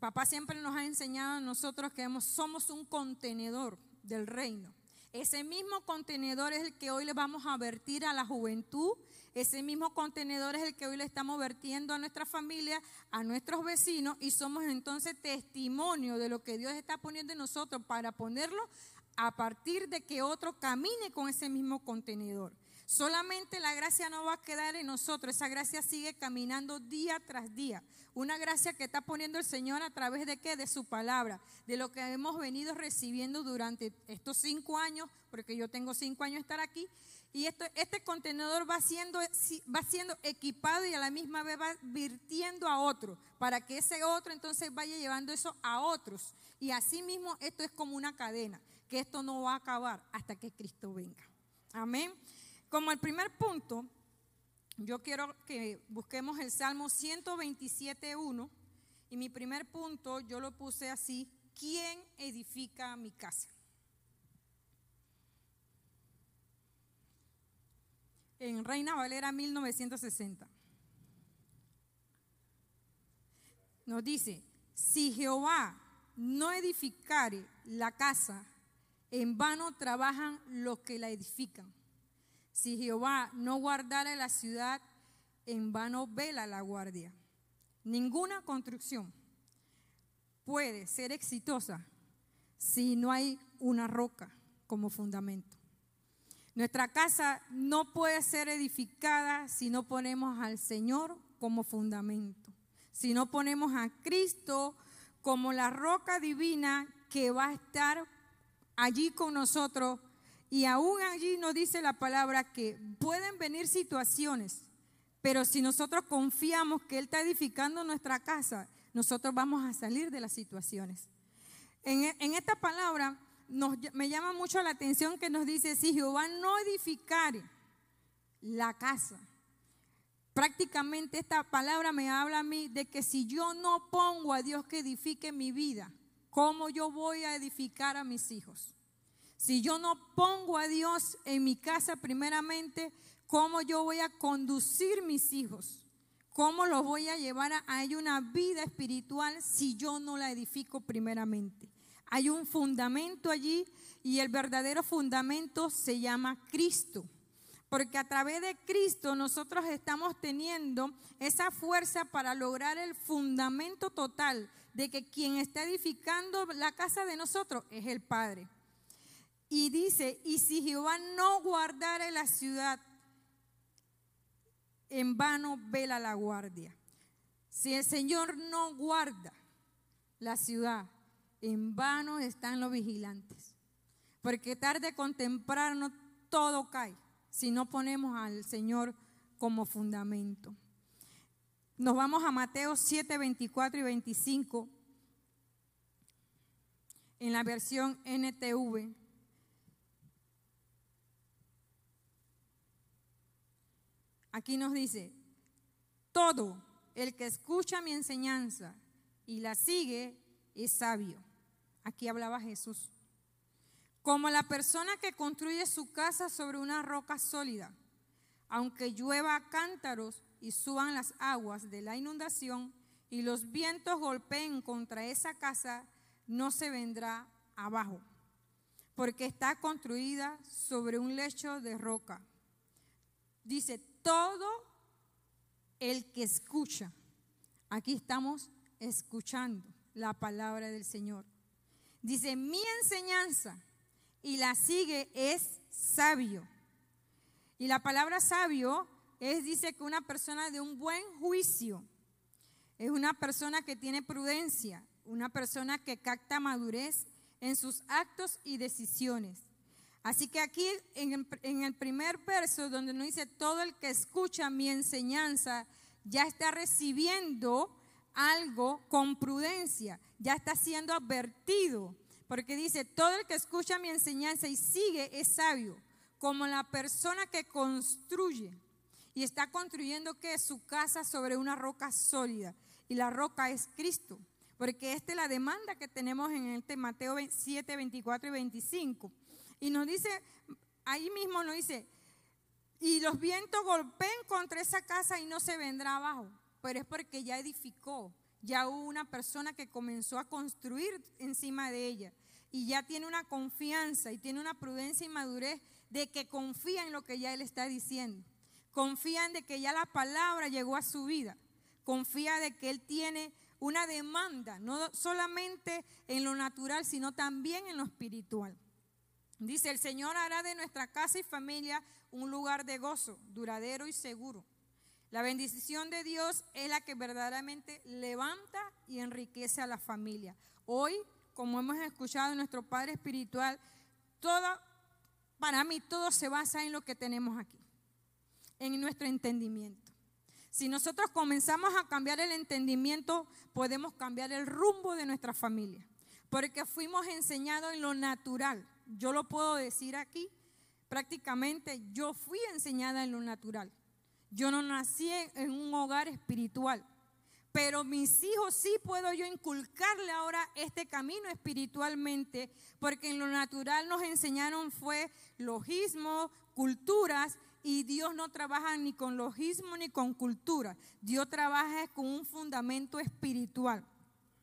papá siempre nos ha enseñado a nosotros que somos un contenedor del reino. Ese mismo contenedor es el que hoy le vamos a vertir a la juventud. Ese mismo contenedor es el que hoy le estamos vertiendo a nuestra familia, a nuestros vecinos, y somos entonces testimonio de lo que Dios está poniendo en nosotros para ponerlo a partir de que otro camine con ese mismo contenedor. Solamente la gracia no va a quedar en nosotros, esa gracia sigue caminando día tras día. Una gracia que está poniendo el Señor a través de qué? De su palabra, de lo que hemos venido recibiendo durante estos cinco años, porque yo tengo cinco años de estar aquí, y este contenedor va siendo, va siendo equipado y a la misma vez va virtiendo a otro, para que ese otro entonces vaya llevando eso a otros. Y así mismo esto es como una cadena, que esto no va a acabar hasta que Cristo venga. Amén. Como el primer punto, yo quiero que busquemos el Salmo 127.1 y mi primer punto yo lo puse así, ¿quién edifica mi casa? En Reina Valera 1960. Nos dice, si Jehová no edificare la casa, en vano trabajan los que la edifican. Si Jehová no guardara la ciudad, en vano vela la guardia. Ninguna construcción puede ser exitosa si no hay una roca como fundamento. Nuestra casa no puede ser edificada si no ponemos al Señor como fundamento, si no ponemos a Cristo como la roca divina que va a estar allí con nosotros. Y aún allí nos dice la palabra que pueden venir situaciones, pero si nosotros confiamos que Él está edificando nuestra casa, nosotros vamos a salir de las situaciones. En, esta palabra me llama mucho la atención que nos dice, si Jehová no edificare la casa, prácticamente esta palabra me habla a mí de que si yo no pongo a Dios que edifique mi vida, ¿cómo yo voy a edificar a mis hijos? Si yo no pongo a Dios en mi casa primeramente, ¿cómo yo voy a conducir mis hijos? ¿Cómo los voy a llevar a, a una vida espiritual si yo no la edifico primeramente? Hay un fundamento allí y el verdadero fundamento se llama Cristo. Porque a través de Cristo nosotros estamos teniendo esa fuerza para lograr el fundamento total de que quien está edificando la casa de nosotros es el Padre. Y dice, y si Jehová no guardara la ciudad, en vano vela la guardia. Si el Señor no guarda la ciudad, en vano están los vigilantes. Porque tarde con temprano todo cae si no ponemos al Señor como fundamento. Nos vamos a Mateo 7, 24 y 25 en la versión NTV. Aquí nos dice, todo el que escucha mi enseñanza y la sigue es sabio Aquí hablaba Jesús. Como la persona que construye su casa sobre una roca sólida, aunque llueva cántaros y suban las aguas de la inundación y los vientos golpeen contra esa casa, no se vendrá abajo, porque está construida sobre un lecho de roca. Dice, todo el que escucha, aquí estamos escuchando la palabra del Señor. Dice, mi enseñanza y la sigue es sabio. Y la palabra sabio es, dice que una persona de un buen juicio, es una persona que tiene prudencia, una persona que capta madurez en sus actos y decisiones. Así que aquí en, el primer verso donde nos dice, todo el que escucha mi enseñanza ya está recibiendo algo con prudencia, ya está siendo advertido, porque dice, todo el que escucha mi enseñanza y sigue es sabio, como la persona que construye y está construyendo que su casa sobre una roca sólida, y la roca es Cristo, porque esta es la demanda que tenemos en este Mateo 7, 24 y 25. Y nos dice, ahí mismo nos dice, y los vientos golpeen contra esa casa y no se vendrá abajo pero es porque ya edificó, ya hubo una persona que comenzó a construir encima de ella y ya tiene una confianza y tiene una prudencia y madurez de que confía en lo que ya él está diciendo. Confía en de que ya la palabra llegó a su vida. Confía de que él tiene una demanda, no solamente en lo natural, sino también en lo espiritual. Dice, el Señor hará de nuestra casa y familia un lugar de gozo, duradero y seguro. La bendición de Dios es la que verdaderamente levanta y enriquece a la familia. Hoy, como hemos escuchado en nuestro Padre Espiritual, todo, para mí todo se basa en lo que tenemos aquí, en nuestro entendimiento. Si nosotros comenzamos a cambiar el entendimiento, podemos cambiar el rumbo de nuestra familia, porque fuimos enseñados en lo natural. Yo lo puedo decir aquí, prácticamente yo fui enseñada en lo natural. Yo no nací en un hogar espiritual, pero mis hijos sí puedo yo inculcarle ahora este camino espiritualmente, porque en lo natural nos enseñaron fue logismo, culturas, y Dios no trabaja ni con logismo ni con cultura. Dios trabaja con un fundamento espiritual.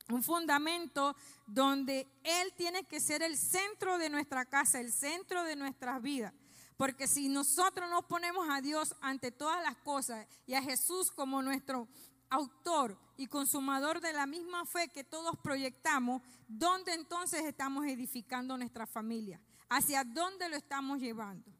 Un fundamento donde Él tiene que ser el centro de nuestra casa, el centro de nuestras vidas. Porque si nosotros no ponemos a Dios ante todas las cosas y a Jesús como nuestro autor y consumador de la misma fe que todos proyectamos, ¿dónde entonces estamos edificando nuestra familia? ¿Hacia dónde lo estamos llevando?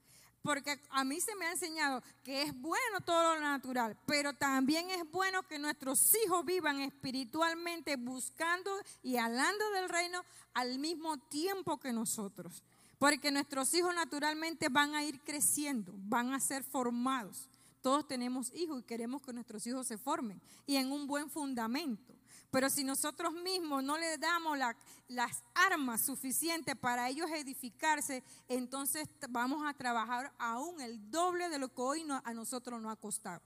Porque a mí se me ha enseñado que es bueno todo lo natural, pero también es bueno que nuestros hijos vivan espiritualmente buscando y hablando del reino al mismo tiempo que nosotros. Porque nuestros hijos naturalmente van a ir creciendo, van a ser formados. Todos tenemos hijos y queremos que nuestros hijos se formen y en un buen fundamento. Pero si nosotros mismos no les damos las armas suficientes para ellos edificarse, entonces vamos a trabajar aún el doble de lo que hoy a nosotros nos ha costado.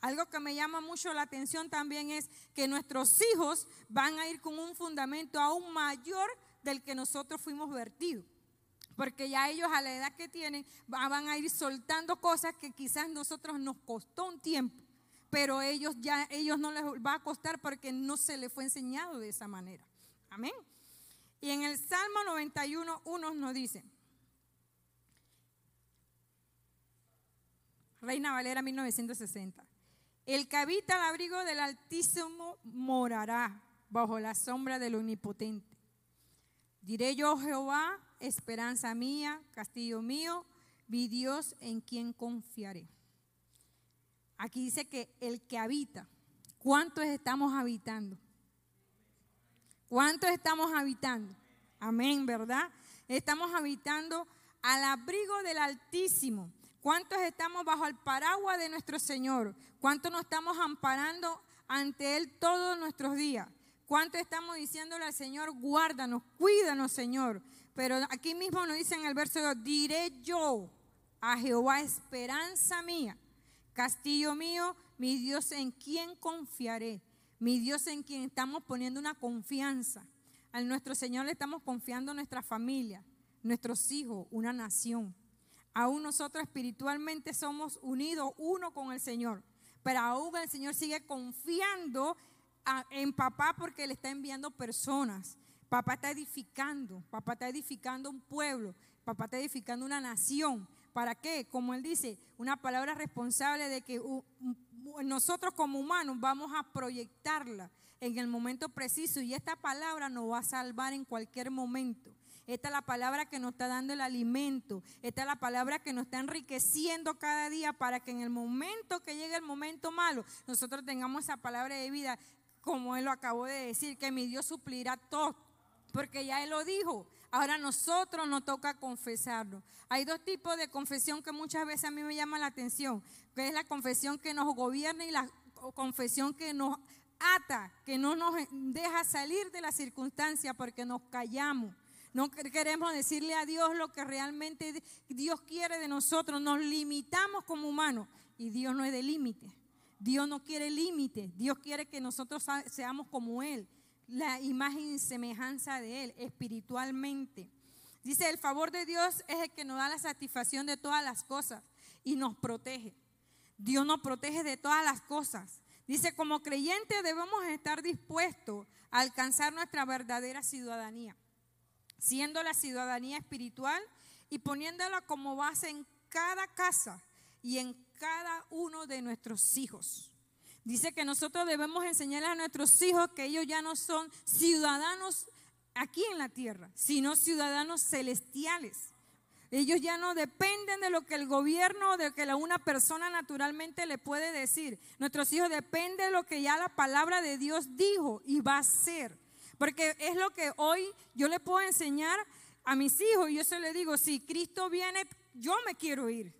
Algo que me llama mucho la atención también es que nuestros hijos van a ir con un fundamento aún mayor del que nosotros fuimos vertidos. Porque ya ellos a la edad que tienen van a ir soltando cosas que quizás nosotros nos costó un tiempo pero ellos ya ellos no les va a costar porque no se les fue enseñado de esa manera. Amén. Y en el Salmo 91, uno nos dice, Reina Valera 1960, el que habita al abrigo del Altísimo morará bajo la sombra del Omnipotente. Diré yo, Jehová, esperanza mía, castillo mío, mi Dios en quien confiaré. Aquí dice que el que habita. ¿Cuántos estamos habitando? ¿Cuántos estamos habitando? Amén, ¿verdad? Estamos habitando al abrigo del Altísimo. ¿Cuántos estamos bajo el paraguas de nuestro Señor? ¿Cuántos nos estamos amparando ante Él todos nuestros días? ¿Cuántos estamos diciéndole al Señor, guárdanos, cuídanos, Señor? Pero aquí mismo nos dice en el verso 2, diré yo a Jehová esperanza mía Castillo mío, mi Dios en quien confiaré, mi Dios en quien estamos poniendo una confianza. A nuestro Señor le estamos confiando nuestra familia, nuestros hijos, una nación. Aún nosotros espiritualmente somos unidos uno con el Señor, pero aún el Señor sigue confiando en papá porque le está enviando personas. Papá está edificando, papá está edificando un pueblo, papá está edificando una nación. ¿Para qué? Como él dice, una palabra responsable de que nosotros como humanos vamos a proyectarla en el momento preciso y esta palabra nos va a salvar en cualquier momento. Esta es la palabra que nos está dando el alimento. Esta es la palabra que nos está enriqueciendo cada día para que en el momento que llegue el momento malo, nosotros tengamos esa palabra de vida, como Él lo acabó de decir, que mi Dios suplirá todo. Porque ya Él lo dijo. Ahora nosotros nos toca confesarlo. Hay dos tipos de confesión que muchas veces a mí me llama la atención, que es la confesión que nos gobierna y la confesión que nos ata, que no nos deja salir de la circunstancia porque nos callamos. No queremos decirle a Dios lo que realmente Dios quiere de nosotros. Nos limitamos como humanos y Dios no es de límite. Dios no quiere límite. Dios quiere que nosotros seamos como Él la imagen y semejanza de Él espiritualmente. Dice, el favor de Dios es el que nos da la satisfacción de todas las cosas y nos protege. Dios nos protege de todas las cosas. Dice, como creyentes debemos estar dispuestos a alcanzar nuestra verdadera ciudadanía, siendo la ciudadanía espiritual y poniéndola como base en cada casa y en cada uno de nuestros hijos. Dice que nosotros debemos enseñar a nuestros hijos que ellos ya no son ciudadanos aquí en la tierra, sino ciudadanos celestiales. Ellos ya no dependen de lo que el gobierno o de que una persona naturalmente le puede decir. Nuestros hijos dependen de lo que ya la palabra de Dios dijo y va a ser. Porque es lo que hoy yo le puedo enseñar a mis hijos y yo se le digo, si Cristo viene, yo me quiero ir.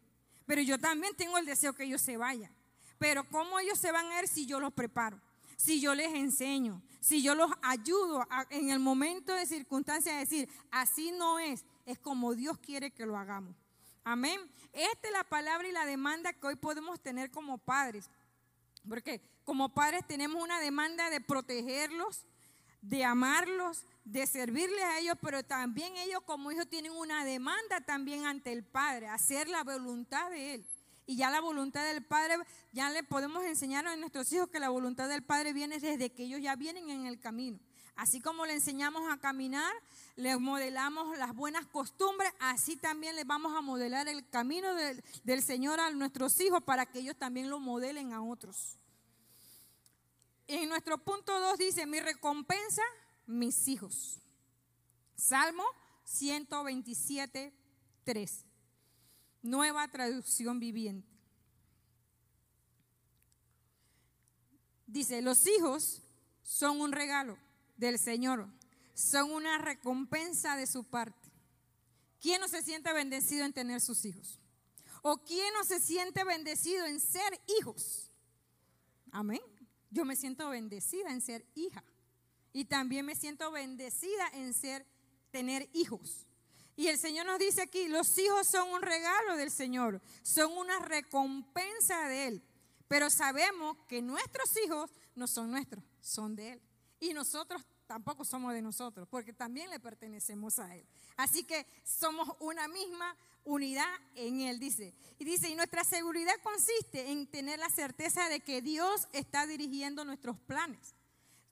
Pero yo también tengo el deseo que ellos se vayan. Pero ¿cómo ellos se van a ir si yo los preparo? Si yo les enseño, si yo los ayudo en el momento de circunstancia a decir, así no es, es como Dios quiere que lo hagamos. Amén. Esta es la palabra y la demanda que hoy podemos tener como padres. Porque como padres tenemos una demanda de protegerlos, de amarlos, de servirles a ellos, pero también ellos como hijos tienen una demanda también ante el Padre, hacer la voluntad de Él. Y ya la voluntad del Padre, ya le podemos enseñar a nuestros hijos que la voluntad del Padre viene desde que ellos ya vienen en el camino. Así como le enseñamos a caminar, les modelamos las buenas costumbres, así también les vamos a modelar el camino del, del Señor a nuestros hijos para que ellos también lo modelen a otros. En nuestro punto 2 dice, mi recompensa, mis hijos. Salmo 127, 3. Nueva traducción viviente. Dice, los hijos son un regalo del Señor, son una recompensa de su parte. ¿Quién no se siente bendecido en tener sus hijos? ¿O quién no se siente bendecido en ser hijos? Amén. Yo me siento bendecida en ser hija. Y también me siento bendecida en ser, tener hijos. Y el Señor nos dice aquí, los hijos son un regalo del Señor, son una recompensa de Él. Pero sabemos que nuestros hijos no son nuestros, son de Él. Y nosotros tampoco somos de nosotros, porque también le pertenecemos a Él. Así que somos una misma unidad en Él, dice. Y dice, y nuestra seguridad consiste en tener la certeza de que Dios está dirigiendo nuestros planes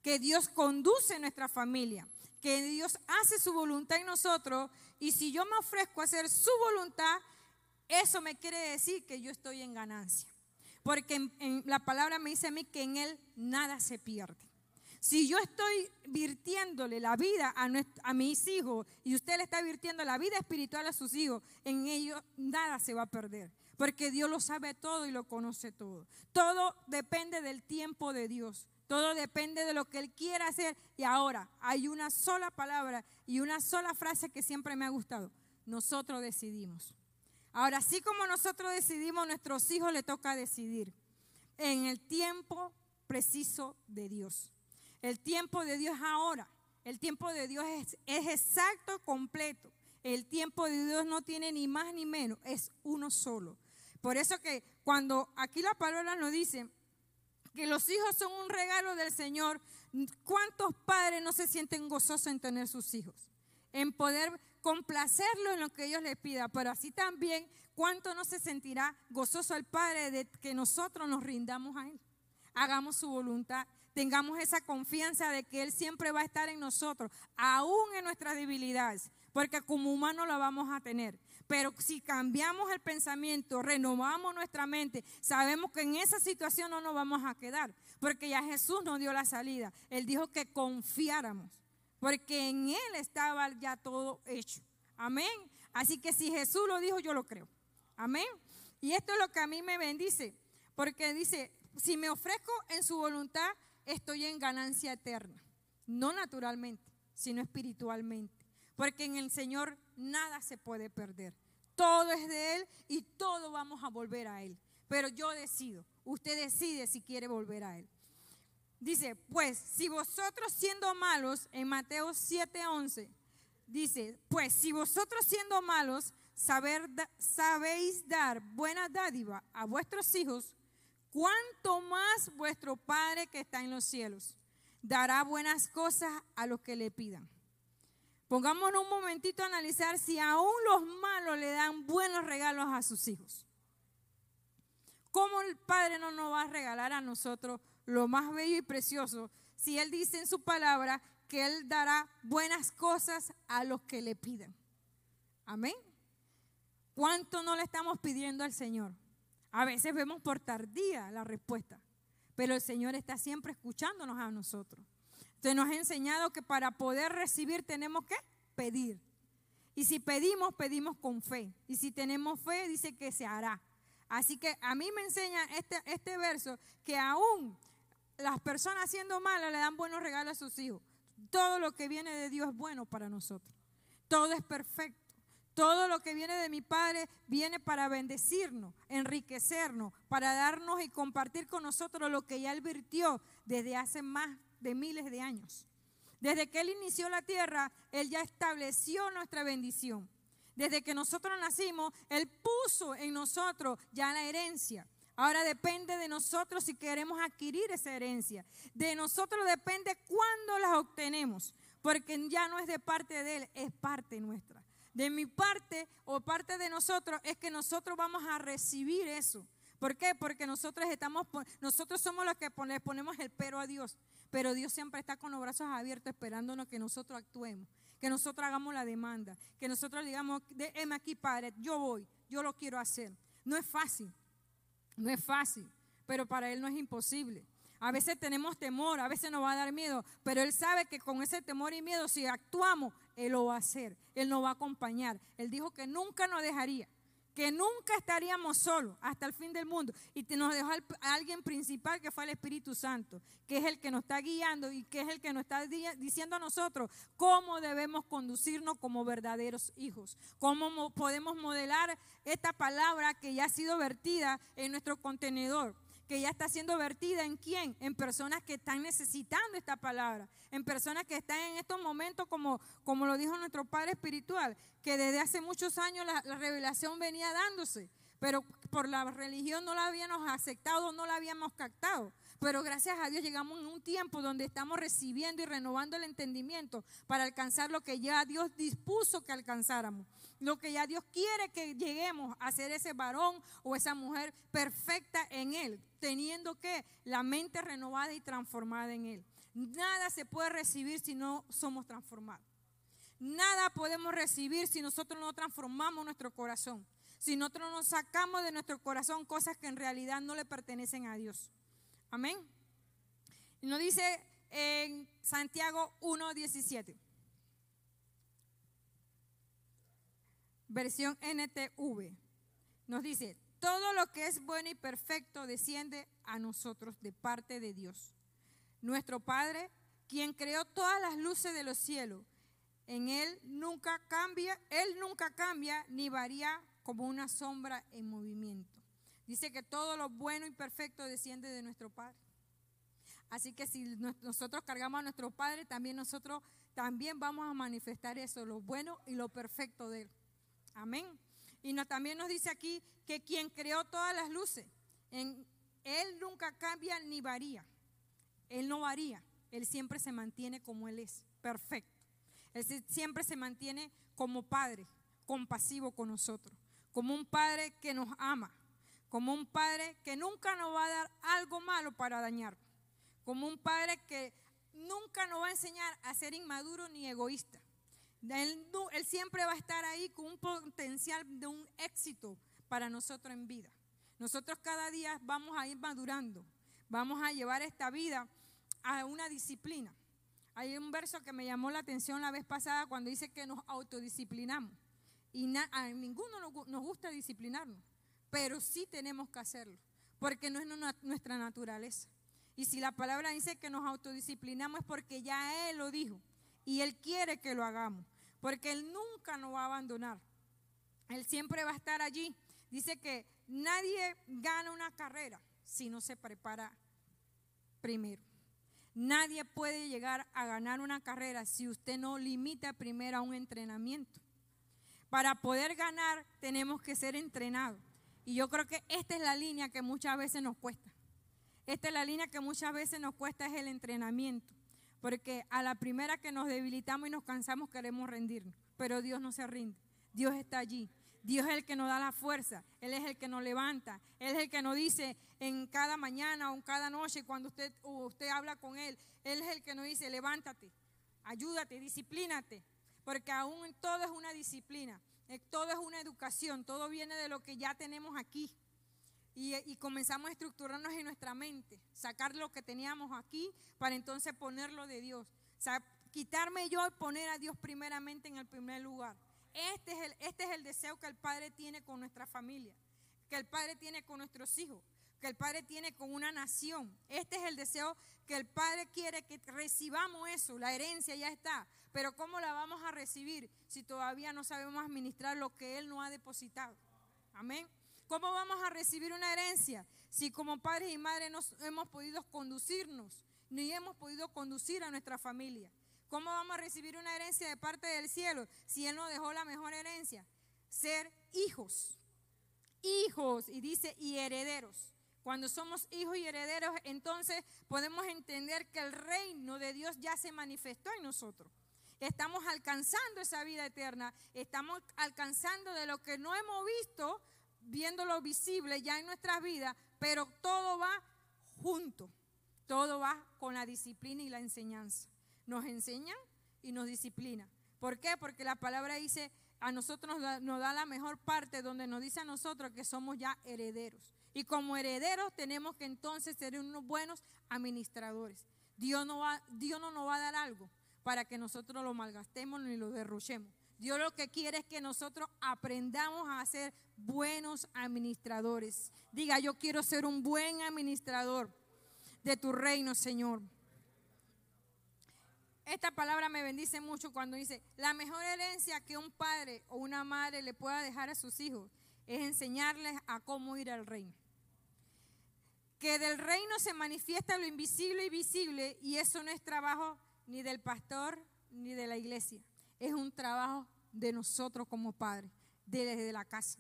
que Dios conduce nuestra familia, que Dios hace su voluntad en nosotros y si yo me ofrezco a hacer su voluntad, eso me quiere decir que yo estoy en ganancia. Porque en, la palabra me dice a mí que en Él nada se pierde. Si yo estoy virtiéndole la vida a, a, mis hijos y usted le está virtiendo la vida espiritual a sus hijos, en ellos nada se va a perder. Porque Dios lo sabe todo y lo conoce todo. Todo depende del tiempo de Dios. Todo depende de lo que Él quiera hacer. Y ahora hay una sola palabra y una sola frase que siempre me ha gustado. Nosotros decidimos. Ahora, así como nosotros decidimos, nuestros hijos le toca decidir en el tiempo preciso de Dios. El tiempo de Dios es ahora. El tiempo de Dios es, es exacto, completo. El tiempo de Dios no tiene ni más ni menos, es uno solo. Por eso que cuando aquí la palabra nos dice, que los hijos son un regalo del Señor, ¿cuántos padres no se sienten gozosos en tener sus hijos? En poder complacerlo en lo que ellos les pidan, pero así también, ¿cuánto no se sentirá gozoso el Padre de que nosotros nos rindamos a Él? Hagamos su voluntad, tengamos esa confianza de que Él siempre va a estar en nosotros, aún en nuestras debilidades, porque como humanos lo vamos a tener. Pero si cambiamos el pensamiento, renovamos nuestra mente, sabemos que en esa situación no nos vamos a quedar, porque ya Jesús nos dio la salida. Él dijo que confiáramos, porque en Él estaba ya todo hecho. Amén. Así que si Jesús lo dijo, yo lo creo. Amén. Y esto es lo que a mí me bendice, porque dice, si me ofrezco en su voluntad, estoy en ganancia eterna. No naturalmente, sino espiritualmente. Porque en el Señor nada se puede perder. Todo es de Él y todo vamos a volver a Él. Pero yo decido, usted decide si quiere volver a Él. Dice, pues si vosotros siendo malos, en Mateo 7:11, dice, pues si vosotros siendo malos sabéis dar buena dádiva a vuestros hijos, cuánto más vuestro Padre que está en los cielos dará buenas cosas a los que le pidan. Pongámonos un momentito a analizar si aún los malos le dan buenos regalos a sus hijos. ¿Cómo el Padre no nos va a regalar a nosotros lo más bello y precioso si Él dice en su palabra que Él dará buenas cosas a los que le pidan? Amén. ¿Cuánto no le estamos pidiendo al Señor? A veces vemos por tardía la respuesta, pero el Señor está siempre escuchándonos a nosotros. Usted nos ha enseñado que para poder recibir tenemos que pedir. Y si pedimos, pedimos con fe. Y si tenemos fe, dice que se hará. Así que a mí me enseña este, este verso que aún las personas haciendo malas le dan buenos regalos a sus hijos. Todo lo que viene de Dios es bueno para nosotros. Todo es perfecto. Todo lo que viene de mi Padre viene para bendecirnos, enriquecernos, para darnos y compartir con nosotros lo que ya Él virtió desde hace más de miles de años. Desde que Él inició la tierra, Él ya estableció nuestra bendición. Desde que nosotros nacimos, Él puso en nosotros ya la herencia. Ahora depende de nosotros si queremos adquirir esa herencia. De nosotros depende cuándo la obtenemos, porque ya no es de parte de Él, es parte nuestra. De mi parte o parte de nosotros es que nosotros vamos a recibir eso. ¿Por qué? Porque nosotros estamos, nosotros somos los que le ponemos el pero a Dios. Pero Dios siempre está con los brazos abiertos esperándonos que nosotros actuemos, que nosotros hagamos la demanda, que nosotros digamos, déjeme aquí, Padre, yo voy, yo lo quiero hacer. No es fácil, no es fácil, pero para Él no es imposible. A veces tenemos temor, a veces nos va a dar miedo, pero Él sabe que con ese temor y miedo, si actuamos, Él lo va a hacer, Él nos va a acompañar. Él dijo que nunca nos dejaría, que nunca estaríamos solos hasta el fin del mundo. Y nos dejó a alguien principal que fue el Espíritu Santo, que es el que nos está guiando y que es el que nos está diciendo a nosotros cómo debemos conducirnos como verdaderos hijos, cómo podemos modelar esta palabra que ya ha sido vertida en nuestro contenedor que ya está siendo vertida en quién? En personas que están necesitando esta palabra, en personas que están en estos momentos, como, como lo dijo nuestro Padre Espiritual, que desde hace muchos años la, la revelación venía dándose, pero por la religión no la habíamos aceptado, no la habíamos captado. Pero gracias a Dios llegamos en un tiempo donde estamos recibiendo y renovando el entendimiento para alcanzar lo que ya Dios dispuso que alcanzáramos. Lo que ya Dios quiere que lleguemos a ser ese varón o esa mujer perfecta en Él, teniendo que la mente renovada y transformada en Él. Nada se puede recibir si no somos transformados. Nada podemos recibir si nosotros no transformamos nuestro corazón. Si nosotros no sacamos de nuestro corazón cosas que en realidad no le pertenecen a Dios. Amén. Nos dice en Santiago 1.17. Versión NTV. Nos dice, todo lo que es bueno y perfecto desciende a nosotros de parte de Dios. Nuestro Padre, quien creó todas las luces de los cielos. En Él nunca cambia, Él nunca cambia ni varía como una sombra en movimiento. Dice que todo lo bueno y perfecto desciende de nuestro Padre. Así que si nosotros cargamos a nuestro Padre, también nosotros también vamos a manifestar eso, lo bueno y lo perfecto de Él. Amén. Y también nos dice aquí que quien creó todas las luces, en, Él nunca cambia ni varía. Él no varía. Él siempre se mantiene como Él es, perfecto. Él siempre se mantiene como Padre, compasivo con nosotros, como un Padre que nos ama, como un padre que nunca nos va a dar algo malo para dañar, como un padre que nunca nos va a enseñar a ser inmaduro ni egoísta. Él, él, siempre va a estar ahí con un potencial de un éxito para nosotros en vida. Nosotros cada día vamos a ir madurando, vamos a llevar esta vida a una disciplina. Hay un verso que me llamó la atención la vez pasada cuando dice que nos autodisciplinamos. Y a ninguno nos gusta disciplinarnos pero sí tenemos que hacerlo, porque no es nuestra naturaleza. Y si la palabra dice que nos autodisciplinamos es porque ya Él lo dijo y Él quiere que lo hagamos, porque Él nunca nos va a abandonar. Él siempre va a estar allí. Dice que nadie gana una carrera si no se prepara primero. Nadie puede llegar a ganar una carrera si usted no limita primero a un entrenamiento. Para poder ganar tenemos que ser entrenados. Y yo creo que esta es la línea que muchas veces nos cuesta. Esta es la línea que muchas veces nos cuesta es el entrenamiento. Porque a la primera que nos debilitamos y nos cansamos queremos rendirnos. Pero Dios no se rinde. Dios está allí. Dios es el que nos da la fuerza. Él es el que nos levanta. Él es el que nos dice en cada mañana o en cada noche cuando usted, usted habla con Él. Él es el que nos dice, levántate, ayúdate, disciplínate. Porque aún todo es una disciplina. Eh, todo es una educación, todo viene de lo que ya tenemos aquí. Y, comenzamos a estructurarnos en nuestra mente, sacar lo que teníamos aquí para entonces ponerlo de Dios. O quitarme yo y poner a Dios primeramente en el primer lugar. Este es, el, este es el deseo que el Padre tiene con nuestra familia, que el Padre tiene con nuestros hijos, que el Padre tiene con una nación. Este es el deseo que el Padre quiere que recibamos eso. La herencia ya está. Pero ¿cómo la vamos a recibir si todavía no sabemos administrar lo que Él nos ha depositado? Amén. ¿Cómo vamos a recibir una herencia si como padres y madres no hemos podido conducirnos, ni hemos podido conducir a nuestra familia? ¿Cómo vamos a recibir una herencia de parte del cielo si Él nos dejó la mejor herencia? Ser hijos. Hijos, y dice, y herederos. Cuando somos hijos y herederos, entonces podemos entender que el reino de Dios ya se manifestó en nosotros. Estamos alcanzando esa vida eterna, estamos alcanzando de lo que no hemos visto, viendo lo visible ya en nuestras vidas, pero todo va junto, todo va con la disciplina y la enseñanza. Nos enseñan y nos disciplina. ¿Por qué? Porque la palabra dice, a nosotros nos da, la mejor parte donde nos dice a nosotros que somos ya herederos. Y como herederos tenemos que entonces ser unos buenos administradores. Dios no, va, Dios no nos va a dar algo para que nosotros lo malgastemos ni lo derrochemos. Dios lo que quiere es que nosotros aprendamos a ser buenos administradores. Diga, yo quiero ser un buen administrador de tu reino, Señor. Esta palabra me bendice mucho cuando dice, la mejor herencia que un padre o una madre le pueda dejar a sus hijos es enseñarles a cómo ir al reino. Que del reino se manifiesta lo invisible y visible y eso no es trabajo ni del pastor ni de la iglesia. Es un trabajo de nosotros como padres, desde la casa.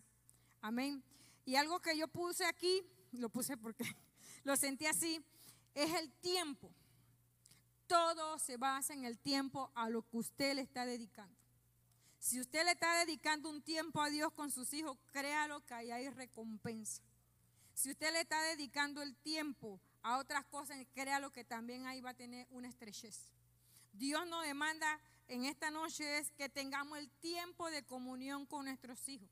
Amén. Y algo que yo puse aquí, lo puse porque lo sentí así, es el tiempo. Todo se basa en el tiempo a lo que usted le está dedicando. Si usted le está dedicando un tiempo a Dios con sus hijos, créalo que ahí hay recompensa. Si usted le está dedicando el tiempo a otras cosas, créalo que también ahí va a tener una estrechez. Dios nos demanda en esta noche es que tengamos el tiempo de comunión con nuestros hijos.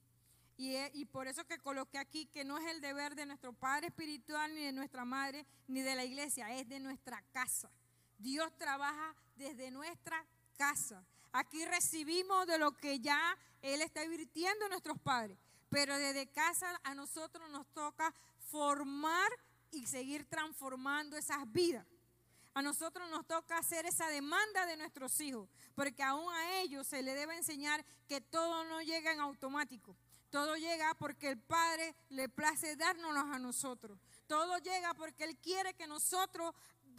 Y, y, por eso que coloqué aquí que no es el deber de nuestro Padre Espiritual, ni de nuestra Madre, ni de la iglesia, es de nuestra casa. Dios trabaja desde nuestra casa. Aquí recibimos de lo que ya Él está invirtiendo en nuestros padres, pero desde casa a nosotros nos toca formar y seguir transformando esas vidas. A nosotros nos toca hacer esa demanda de nuestros hijos, porque aún a ellos se les debe enseñar que todo no llega en automático. Todo llega porque el Padre le place dárnoslos a nosotros. Todo llega porque Él quiere que nosotros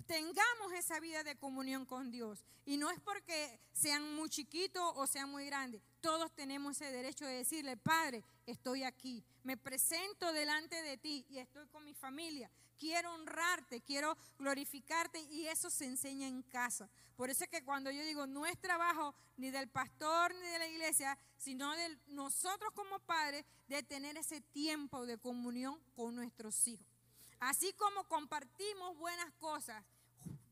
tengamos esa vida de comunión con Dios. Y no es porque sean muy chiquitos o sean muy grandes. Todos tenemos ese derecho de decirle, Padre, estoy aquí. Me presento delante de ti y estoy con mi familia. Quiero honrarte, quiero glorificarte y eso se enseña en casa. Por eso es que cuando yo digo, no es trabajo ni del pastor ni de la iglesia, sino de nosotros como padres de tener ese tiempo de comunión con nuestros hijos. Así como compartimos buenas cosas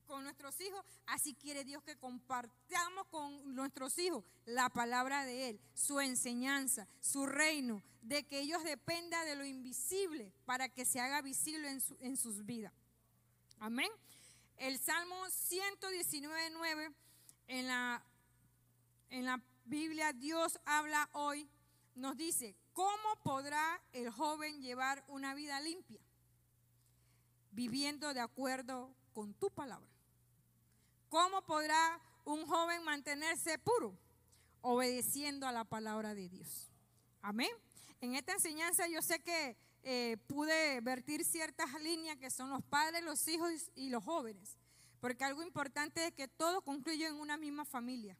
con nuestros hijos, así quiere Dios que compartamos con nuestros hijos la palabra de Él, su enseñanza, su reino, de que ellos dependan de lo invisible para que se haga visible en, en sus vidas. Amén. El Salmo 119.9 en la, en la Biblia Dios habla hoy, nos dice, ¿cómo podrá el joven llevar una vida limpia? Viviendo de acuerdo con tu palabra. ¿Cómo podrá un joven mantenerse puro? Obedeciendo a la palabra de Dios. Amén. En esta enseñanza yo sé que eh, pude vertir ciertas líneas que son los padres, los hijos y los jóvenes. Porque algo importante es que todo concluye en una misma familia.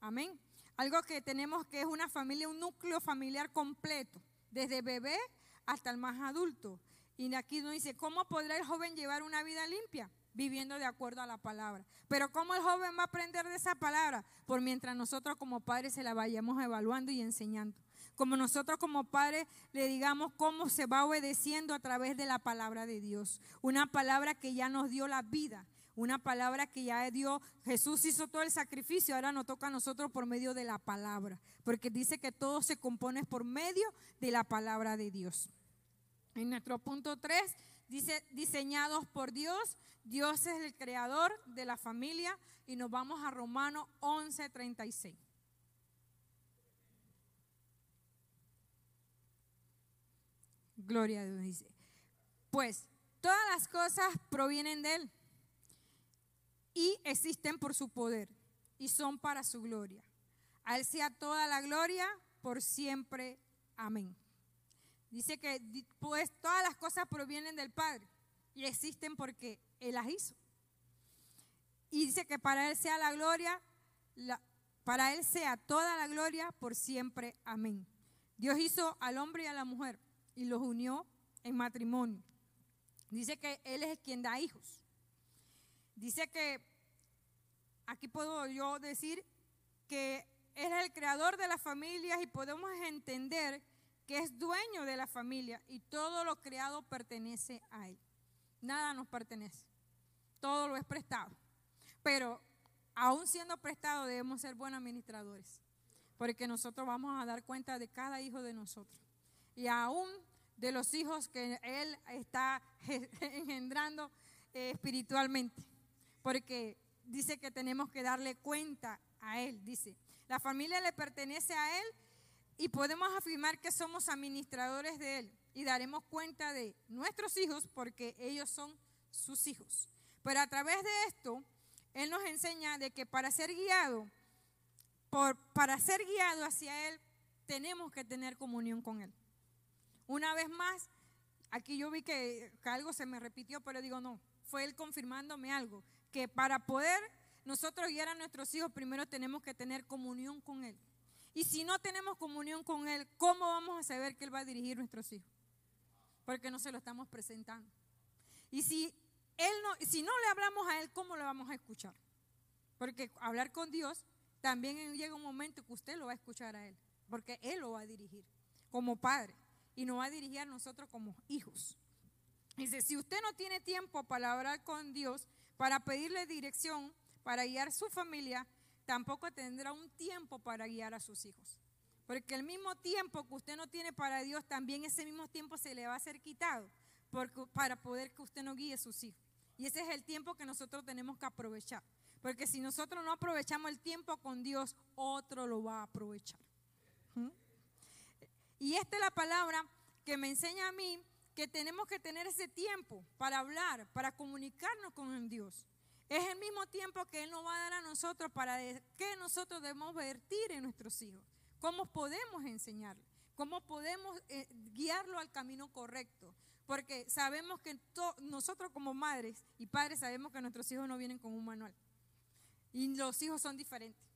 Amén. Algo que tenemos que es una familia, un núcleo familiar completo, desde bebé hasta el más adulto. Y aquí nos dice, ¿cómo podrá el joven llevar una vida limpia? Viviendo de acuerdo a la palabra. Pero ¿cómo el joven va a aprender de esa palabra? Por mientras nosotros como padres se la vayamos evaluando y enseñando. Como nosotros como padres le digamos cómo se va obedeciendo a través de la palabra de Dios. Una palabra que ya nos dio la vida. Una palabra que ya dio, Jesús hizo todo el sacrificio, ahora nos toca a nosotros por medio de la palabra. Porque dice que todo se compone por medio de la palabra de Dios. En nuestro punto 3 dice, diseñados por Dios Dios es el creador de la familia y nos vamos a Romanos 11:36. Gloria a Dios dice. Pues todas las cosas provienen de Él y existen por su poder y son para su gloria. A Él sea toda la gloria por siempre. Amén. Dice que pues todas las cosas provienen del Padre y existen porque Él las hizo. Y dice que para Él sea la gloria, para Él sea toda la gloria por siempre. Amén. Dios hizo al hombre y a la mujer y los unió en matrimonio. Dice que Él es quien da hijos. Dice que, aquí puedo yo decir que Él es el creador de las familias y podemos entender que es dueño de la familia y todo lo creado pertenece a Él. Nada nos pertenece. Todo lo es prestado. Pero aún siendo prestado debemos ser buenos administradores. Porque nosotros vamos a dar cuenta de cada hijo de nosotros. Y aún de los hijos que Él está engendrando eh, espiritualmente. Porque dice que tenemos que darle cuenta a Él. Dice, La familia le pertenece a Él y podemos afirmar que somos administradores de Él y daremos cuenta de nuestros hijos porque ellos son sus hijos. Pero a través de esto, Él nos enseña de que para ser guiado, por, para ser guiado hacia Él, tenemos que tener comunión con Él. Una vez más, aquí yo vi que, que algo se me repitió, pero digo, no, fue Él confirmándome algo, que para poder nosotros guiar a nuestros hijos, primero tenemos que tener comunión con Él. Y si no tenemos comunión con Él, ¿cómo vamos a saber que Él va a dirigir nuestros hijos? Porque no se lo estamos presentando. Y si, él no, si no le hablamos a Él, ¿cómo le vamos a escuchar? Porque hablar con Dios también llega un momento que usted lo va a escuchar a Él, porque Él lo va a dirigir como padre y nos va a dirigir a nosotros como hijos. Dice, si usted no tiene tiempo para hablar con Dios, para pedirle dirección, para guiar su familia, tampoco tendrá un tiempo para guiar a sus hijos. Porque el mismo tiempo que usted no tiene para Dios, también ese mismo tiempo se le va a ser quitado para poder que usted no guíe a sus hijos. Y ese es el tiempo que nosotros tenemos que aprovechar. Porque si nosotros no aprovechamos el tiempo con Dios, otro lo va a aprovechar. ¿Mm? Y esta es la palabra que me enseña a mí que tenemos que tener ese tiempo para hablar, para comunicarnos con Dios. Es el mismo tiempo que Él nos va a dar a nosotros para que nosotros debemos vertir en nuestros hijos. ¿Cómo podemos enseñarle? ¿Cómo podemos eh, guiarlo al camino correcto? Porque sabemos que nosotros como madres y padres sabemos que nuestros hijos no vienen con un manual. Y los hijos son diferentes.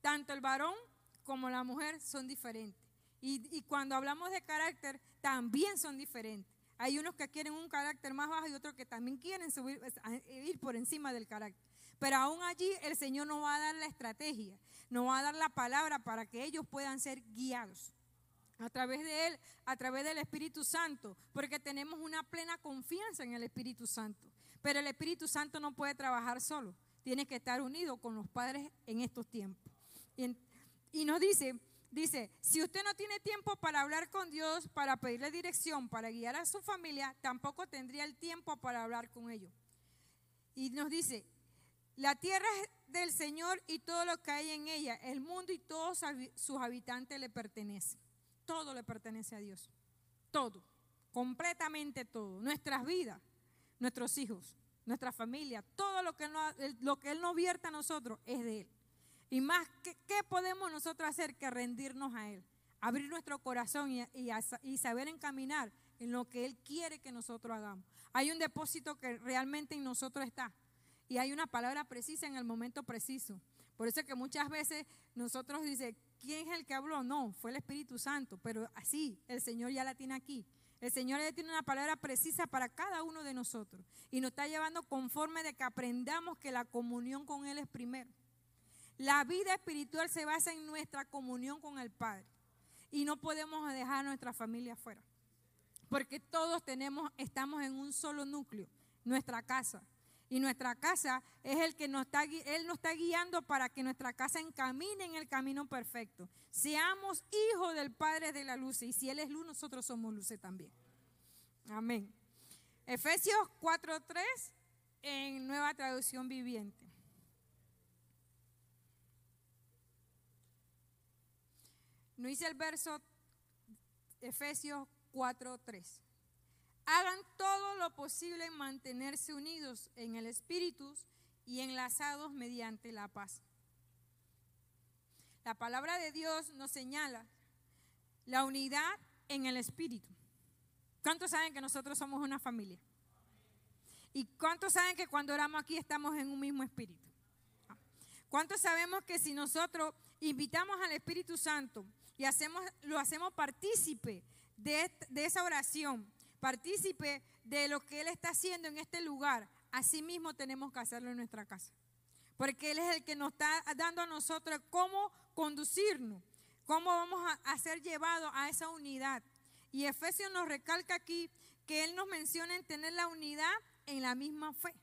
Tanto el varón como la mujer son diferentes. y cuando hablamos de carácter, también son diferentes. Hay unos que quieren un carácter más bajo y otros que también quieren subir, ir por encima del carácter. Pero aún allí el Señor nos va a dar la estrategia, nos va a dar la palabra para que ellos puedan ser guiados a través de Él, a través del Espíritu Santo, porque tenemos una plena confianza en el Espíritu Santo. Pero el Espíritu Santo no puede trabajar solo, tiene que estar unido con los padres en estos tiempos. Y, y nos dice, Dice, si usted no tiene tiempo para hablar con Dios, para pedirle dirección, para guiar a su familia, tampoco tendría el tiempo para hablar con ellos. Y nos dice, la tierra es del Señor y todo lo que hay en ella, el mundo y todos sus habitantes le pertenecen. Todo le pertenece a Dios. Todo, completamente todo. Nuestras vidas, nuestros hijos, nuestra familia, todo lo que, lo que Él nos vierta a nosotros es de Él. Y más, ¿qué, podemos nosotros hacer que rendirnos a Él? Abrir nuestro corazón y, y, saber encaminar en lo que Él quiere que nosotros hagamos. Hay un depósito que realmente en nosotros está. Y hay una palabra precisa en el momento preciso. Por eso es que muchas veces nosotros dice, ¿quién es el que habló? No, fue el Espíritu Santo. Pero así, el Señor ya la tiene aquí. El Señor ya tiene una palabra precisa para cada uno de nosotros. Y nos está llevando conforme de que aprendamos que la comunión con Él es primero. La vida espiritual se basa en nuestra comunión con el Padre. Y no podemos dejar a nuestra familia afuera. Porque todos tenemos, estamos en un solo núcleo, nuestra casa. Y nuestra casa es el que nos está, Él nos está guiando para que nuestra casa encamine en el camino perfecto. Seamos hijos del Padre de la luz. Y si Él es luz, nosotros somos luces también. Amén. Efesios 4.3 en nueva traducción viviente. No dice el verso Efesios 4:3. Hagan todo lo posible en mantenerse unidos en el Espíritu y enlazados mediante la paz. La palabra de Dios nos señala la unidad en el Espíritu. ¿Cuántos saben que nosotros somos una familia? ¿Y cuántos saben que cuando oramos aquí estamos en un mismo espíritu? ¿Cuántos sabemos que si nosotros invitamos al Espíritu Santo y hacemos, lo hacemos partícipe de, esa oración, partícipe de lo que Él está haciendo en este lugar, así mismo tenemos que hacerlo en nuestra casa. Porque Él es el que nos está dando a nosotros cómo conducirnos, cómo vamos a, a ser llevados a esa unidad. Y Efesios nos recalca aquí que Él nos menciona en tener la unidad en la misma fe.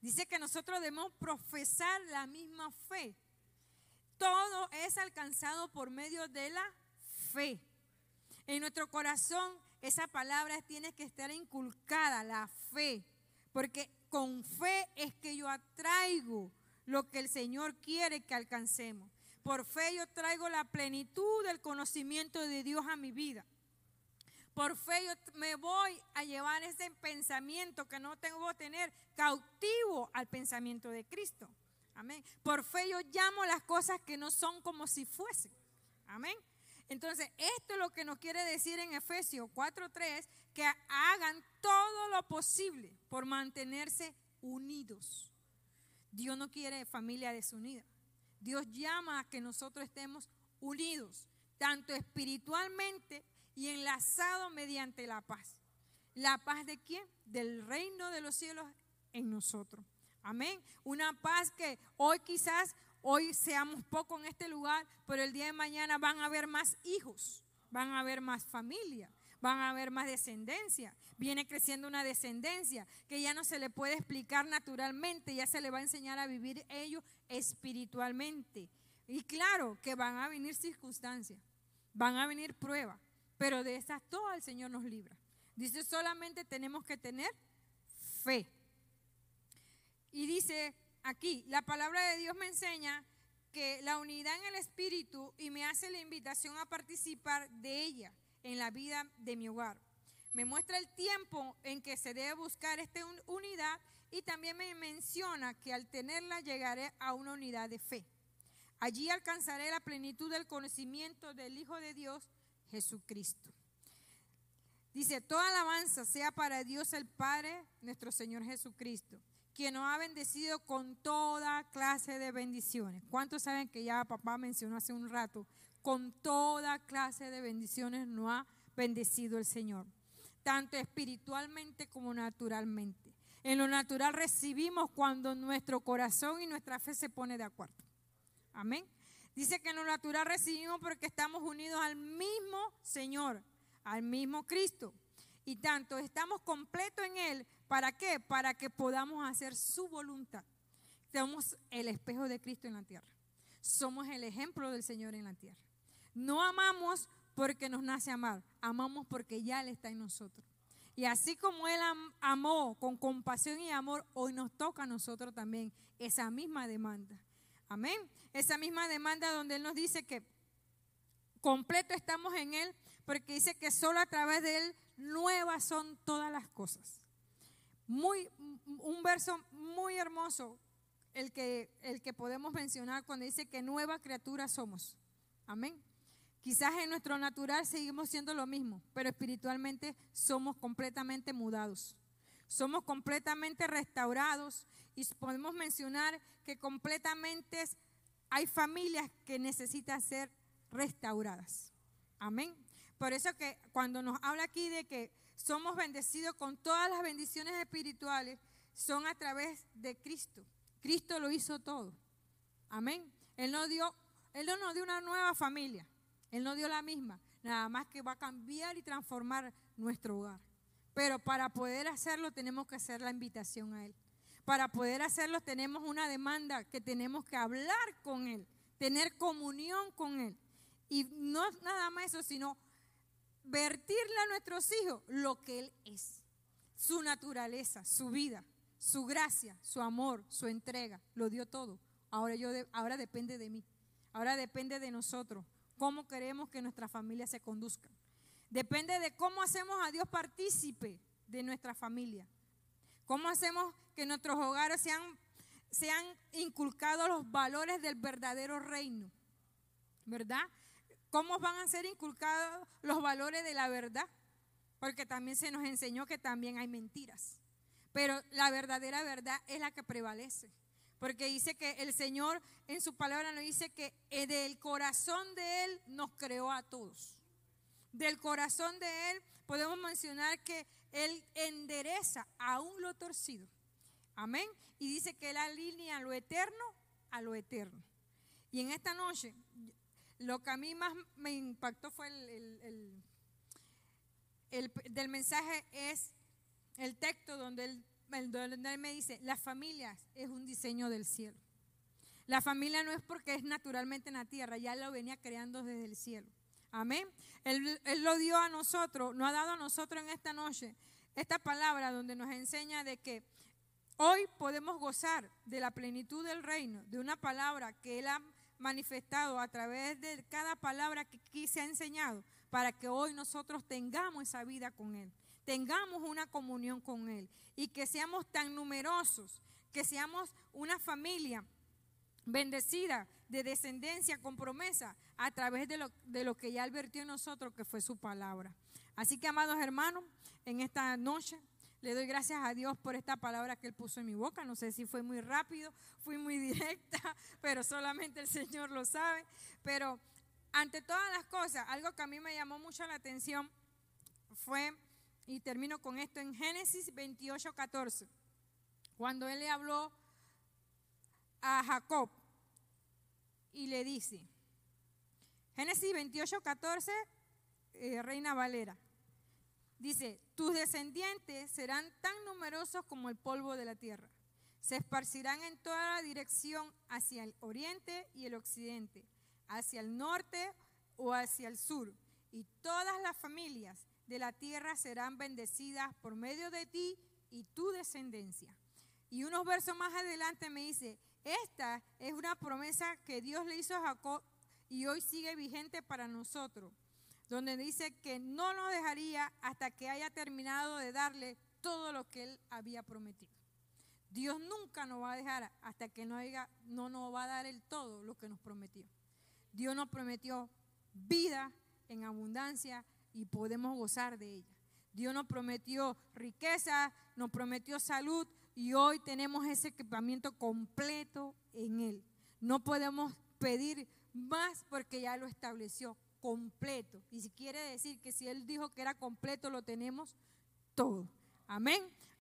Dice que nosotros debemos profesar la misma fe todo es alcanzado por medio de la fe. En nuestro corazón esa palabra tiene que estar inculcada, la fe, porque con fe es que yo atraigo lo que el Señor quiere que alcancemos. Por fe yo traigo la plenitud del conocimiento de Dios a mi vida. Por fe yo me voy a llevar ese pensamiento que no tengo que tener cautivo al pensamiento de Cristo. Amén. Por fe yo llamo las cosas que no son como si fuesen. Amén. Entonces, esto es lo que nos quiere decir en Efesios 4:3, que hagan todo lo posible por mantenerse unidos. Dios no quiere familia desunida. Dios llama a que nosotros estemos unidos, tanto espiritualmente y enlazados mediante la paz. ¿La paz de quién? Del reino de los cielos en nosotros. Amén. Una paz que hoy quizás, hoy seamos poco en este lugar, pero el día de mañana van a haber más hijos, van a haber más familia, van a haber más descendencia. Viene creciendo una descendencia que ya no se le puede explicar naturalmente, ya se le va a enseñar a vivir ellos espiritualmente. Y claro que van a venir circunstancias, van a venir pruebas, pero de esas todas el Señor nos libra. Dice, solamente tenemos que tener fe. Y dice aquí, la palabra de Dios me enseña que la unidad en el Espíritu y me hace la invitación a participar de ella en la vida de mi hogar. Me muestra el tiempo en que se debe buscar esta unidad y también me menciona que al tenerla llegaré a una unidad de fe. Allí alcanzaré la plenitud del conocimiento del Hijo de Dios, Jesucristo. Dice, toda alabanza sea para Dios el Padre, nuestro Señor Jesucristo, quien nos ha bendecido con toda clase de bendiciones. ¿Cuántos saben que ya papá mencionó hace un rato? Con toda clase de bendiciones nos ha bendecido el Señor, tanto espiritualmente como naturalmente. En lo natural recibimos cuando nuestro corazón y nuestra fe se pone de acuerdo. Amén. Dice que en lo natural recibimos porque estamos unidos al mismo Señor, al mismo Cristo. Y tanto estamos completos en Él. ¿Para qué? Para que podamos hacer su voluntad. Somos el espejo de Cristo en la tierra. Somos el ejemplo del Señor en la tierra. No amamos porque nos nace amar, amamos porque ya Él está en nosotros. Y así como Él amó con compasión y amor, hoy nos toca a nosotros también esa misma demanda. Amén. Esa misma demanda donde Él nos dice que completo estamos en Él, porque dice que solo a través de Él nuevas son todas las cosas. Muy, un verso muy hermoso, el que, el que podemos mencionar cuando dice que nueva criatura somos. Amén. Quizás en nuestro natural seguimos siendo lo mismo, pero espiritualmente somos completamente mudados. Somos completamente restaurados y podemos mencionar que completamente hay familias que necesitan ser restauradas. Amén. Por eso que cuando nos habla aquí de que somos bendecidos con todas las bendiciones espirituales, son a través de Cristo. Cristo lo hizo todo. Amén. Él no dio, él no nos dio una nueva familia. Él no dio la misma, nada más que va a cambiar y transformar nuestro hogar. Pero para poder hacerlo tenemos que hacer la invitación a Él. Para poder hacerlo tenemos una demanda que tenemos que hablar con Él, tener comunión con Él. Y no nada más eso, sino vertirle a nuestros hijos lo que Él es. Su naturaleza, su vida, su gracia, su amor, su entrega. Lo dio todo. Ahora, yo ahora depende de mí. Ahora depende de nosotros cómo queremos que nuestra familia se conduzca. Depende de cómo hacemos a Dios partícipe de nuestra familia. Cómo hacemos que nuestros hogares sean, sean inculcados los valores del verdadero reino. ¿Verdad? ¿Cómo van a ser inculcados los valores de la verdad? Porque también se nos enseñó que también hay mentiras. Pero la verdadera verdad es la que prevalece. Porque dice que el Señor en su palabra nos dice que eh, del corazón de Él nos creó a todos. Del corazón de Él podemos mencionar que Él endereza aún lo torcido. Amén. Y dice que Él alinea lo eterno a lo eterno. Y en esta noche, lo que a mí más me impactó fue el, el del mensaje es el texto donde Él él me dice, la familia es un diseño del cielo. La familia no es porque es naturalmente en la tierra, ya lo venía creando desde el cielo. Amén. Él, él, lo dio a nosotros, nos ha dado a nosotros en esta noche esta palabra donde nos enseña de que hoy podemos gozar de la plenitud del reino, de una palabra que Él ha manifestado a través de cada palabra que aquí se ha enseñado, para que hoy nosotros tengamos esa vida con Él, tengamos una comunión con Él y que seamos tan numerosos, que seamos una familia bendecida de descendencia con promesa a través de lo, de lo que ya advirtió en nosotros, que fue su palabra. Así que, amados hermanos, en esta noche le doy gracias a Dios por esta palabra que Él puso en mi boca. No sé si fue muy rápido, fui muy directa, pero solamente el Señor lo sabe. Pero ante todas las cosas, algo que a mí me llamó mucho la atención fue, y termino con esto, en Génesis 28, 14, cuando Él le habló a Jacob y le dice, Génesis 28, 14, eh, Reina Valera. Dice, tus descendientes serán tan numerosos como el polvo de la tierra. Se esparcirán en toda la dirección hacia el oriente y el occidente, hacia el norte o hacia el sur. Y todas las familias de la tierra serán bendecidas por medio de ti y tu descendencia. Y unos versos más adelante me dice, esta es una promesa que Dios le hizo a Jacob y hoy sigue vigente para nosotros donde dice que no nos dejaría hasta que haya terminado de darle todo lo que él había prometido. Dios nunca nos va a dejar hasta que no, haya, no nos va a dar el todo lo que nos prometió. Dios nos prometió vida en abundancia y podemos gozar de ella. Dios nos prometió riqueza, nos prometió salud y hoy tenemos ese equipamiento completo en Él. No podemos pedir más porque ya lo estableció completo. Y si quiere decir que si Él dijo que era completo, lo tenemos todo. Amén.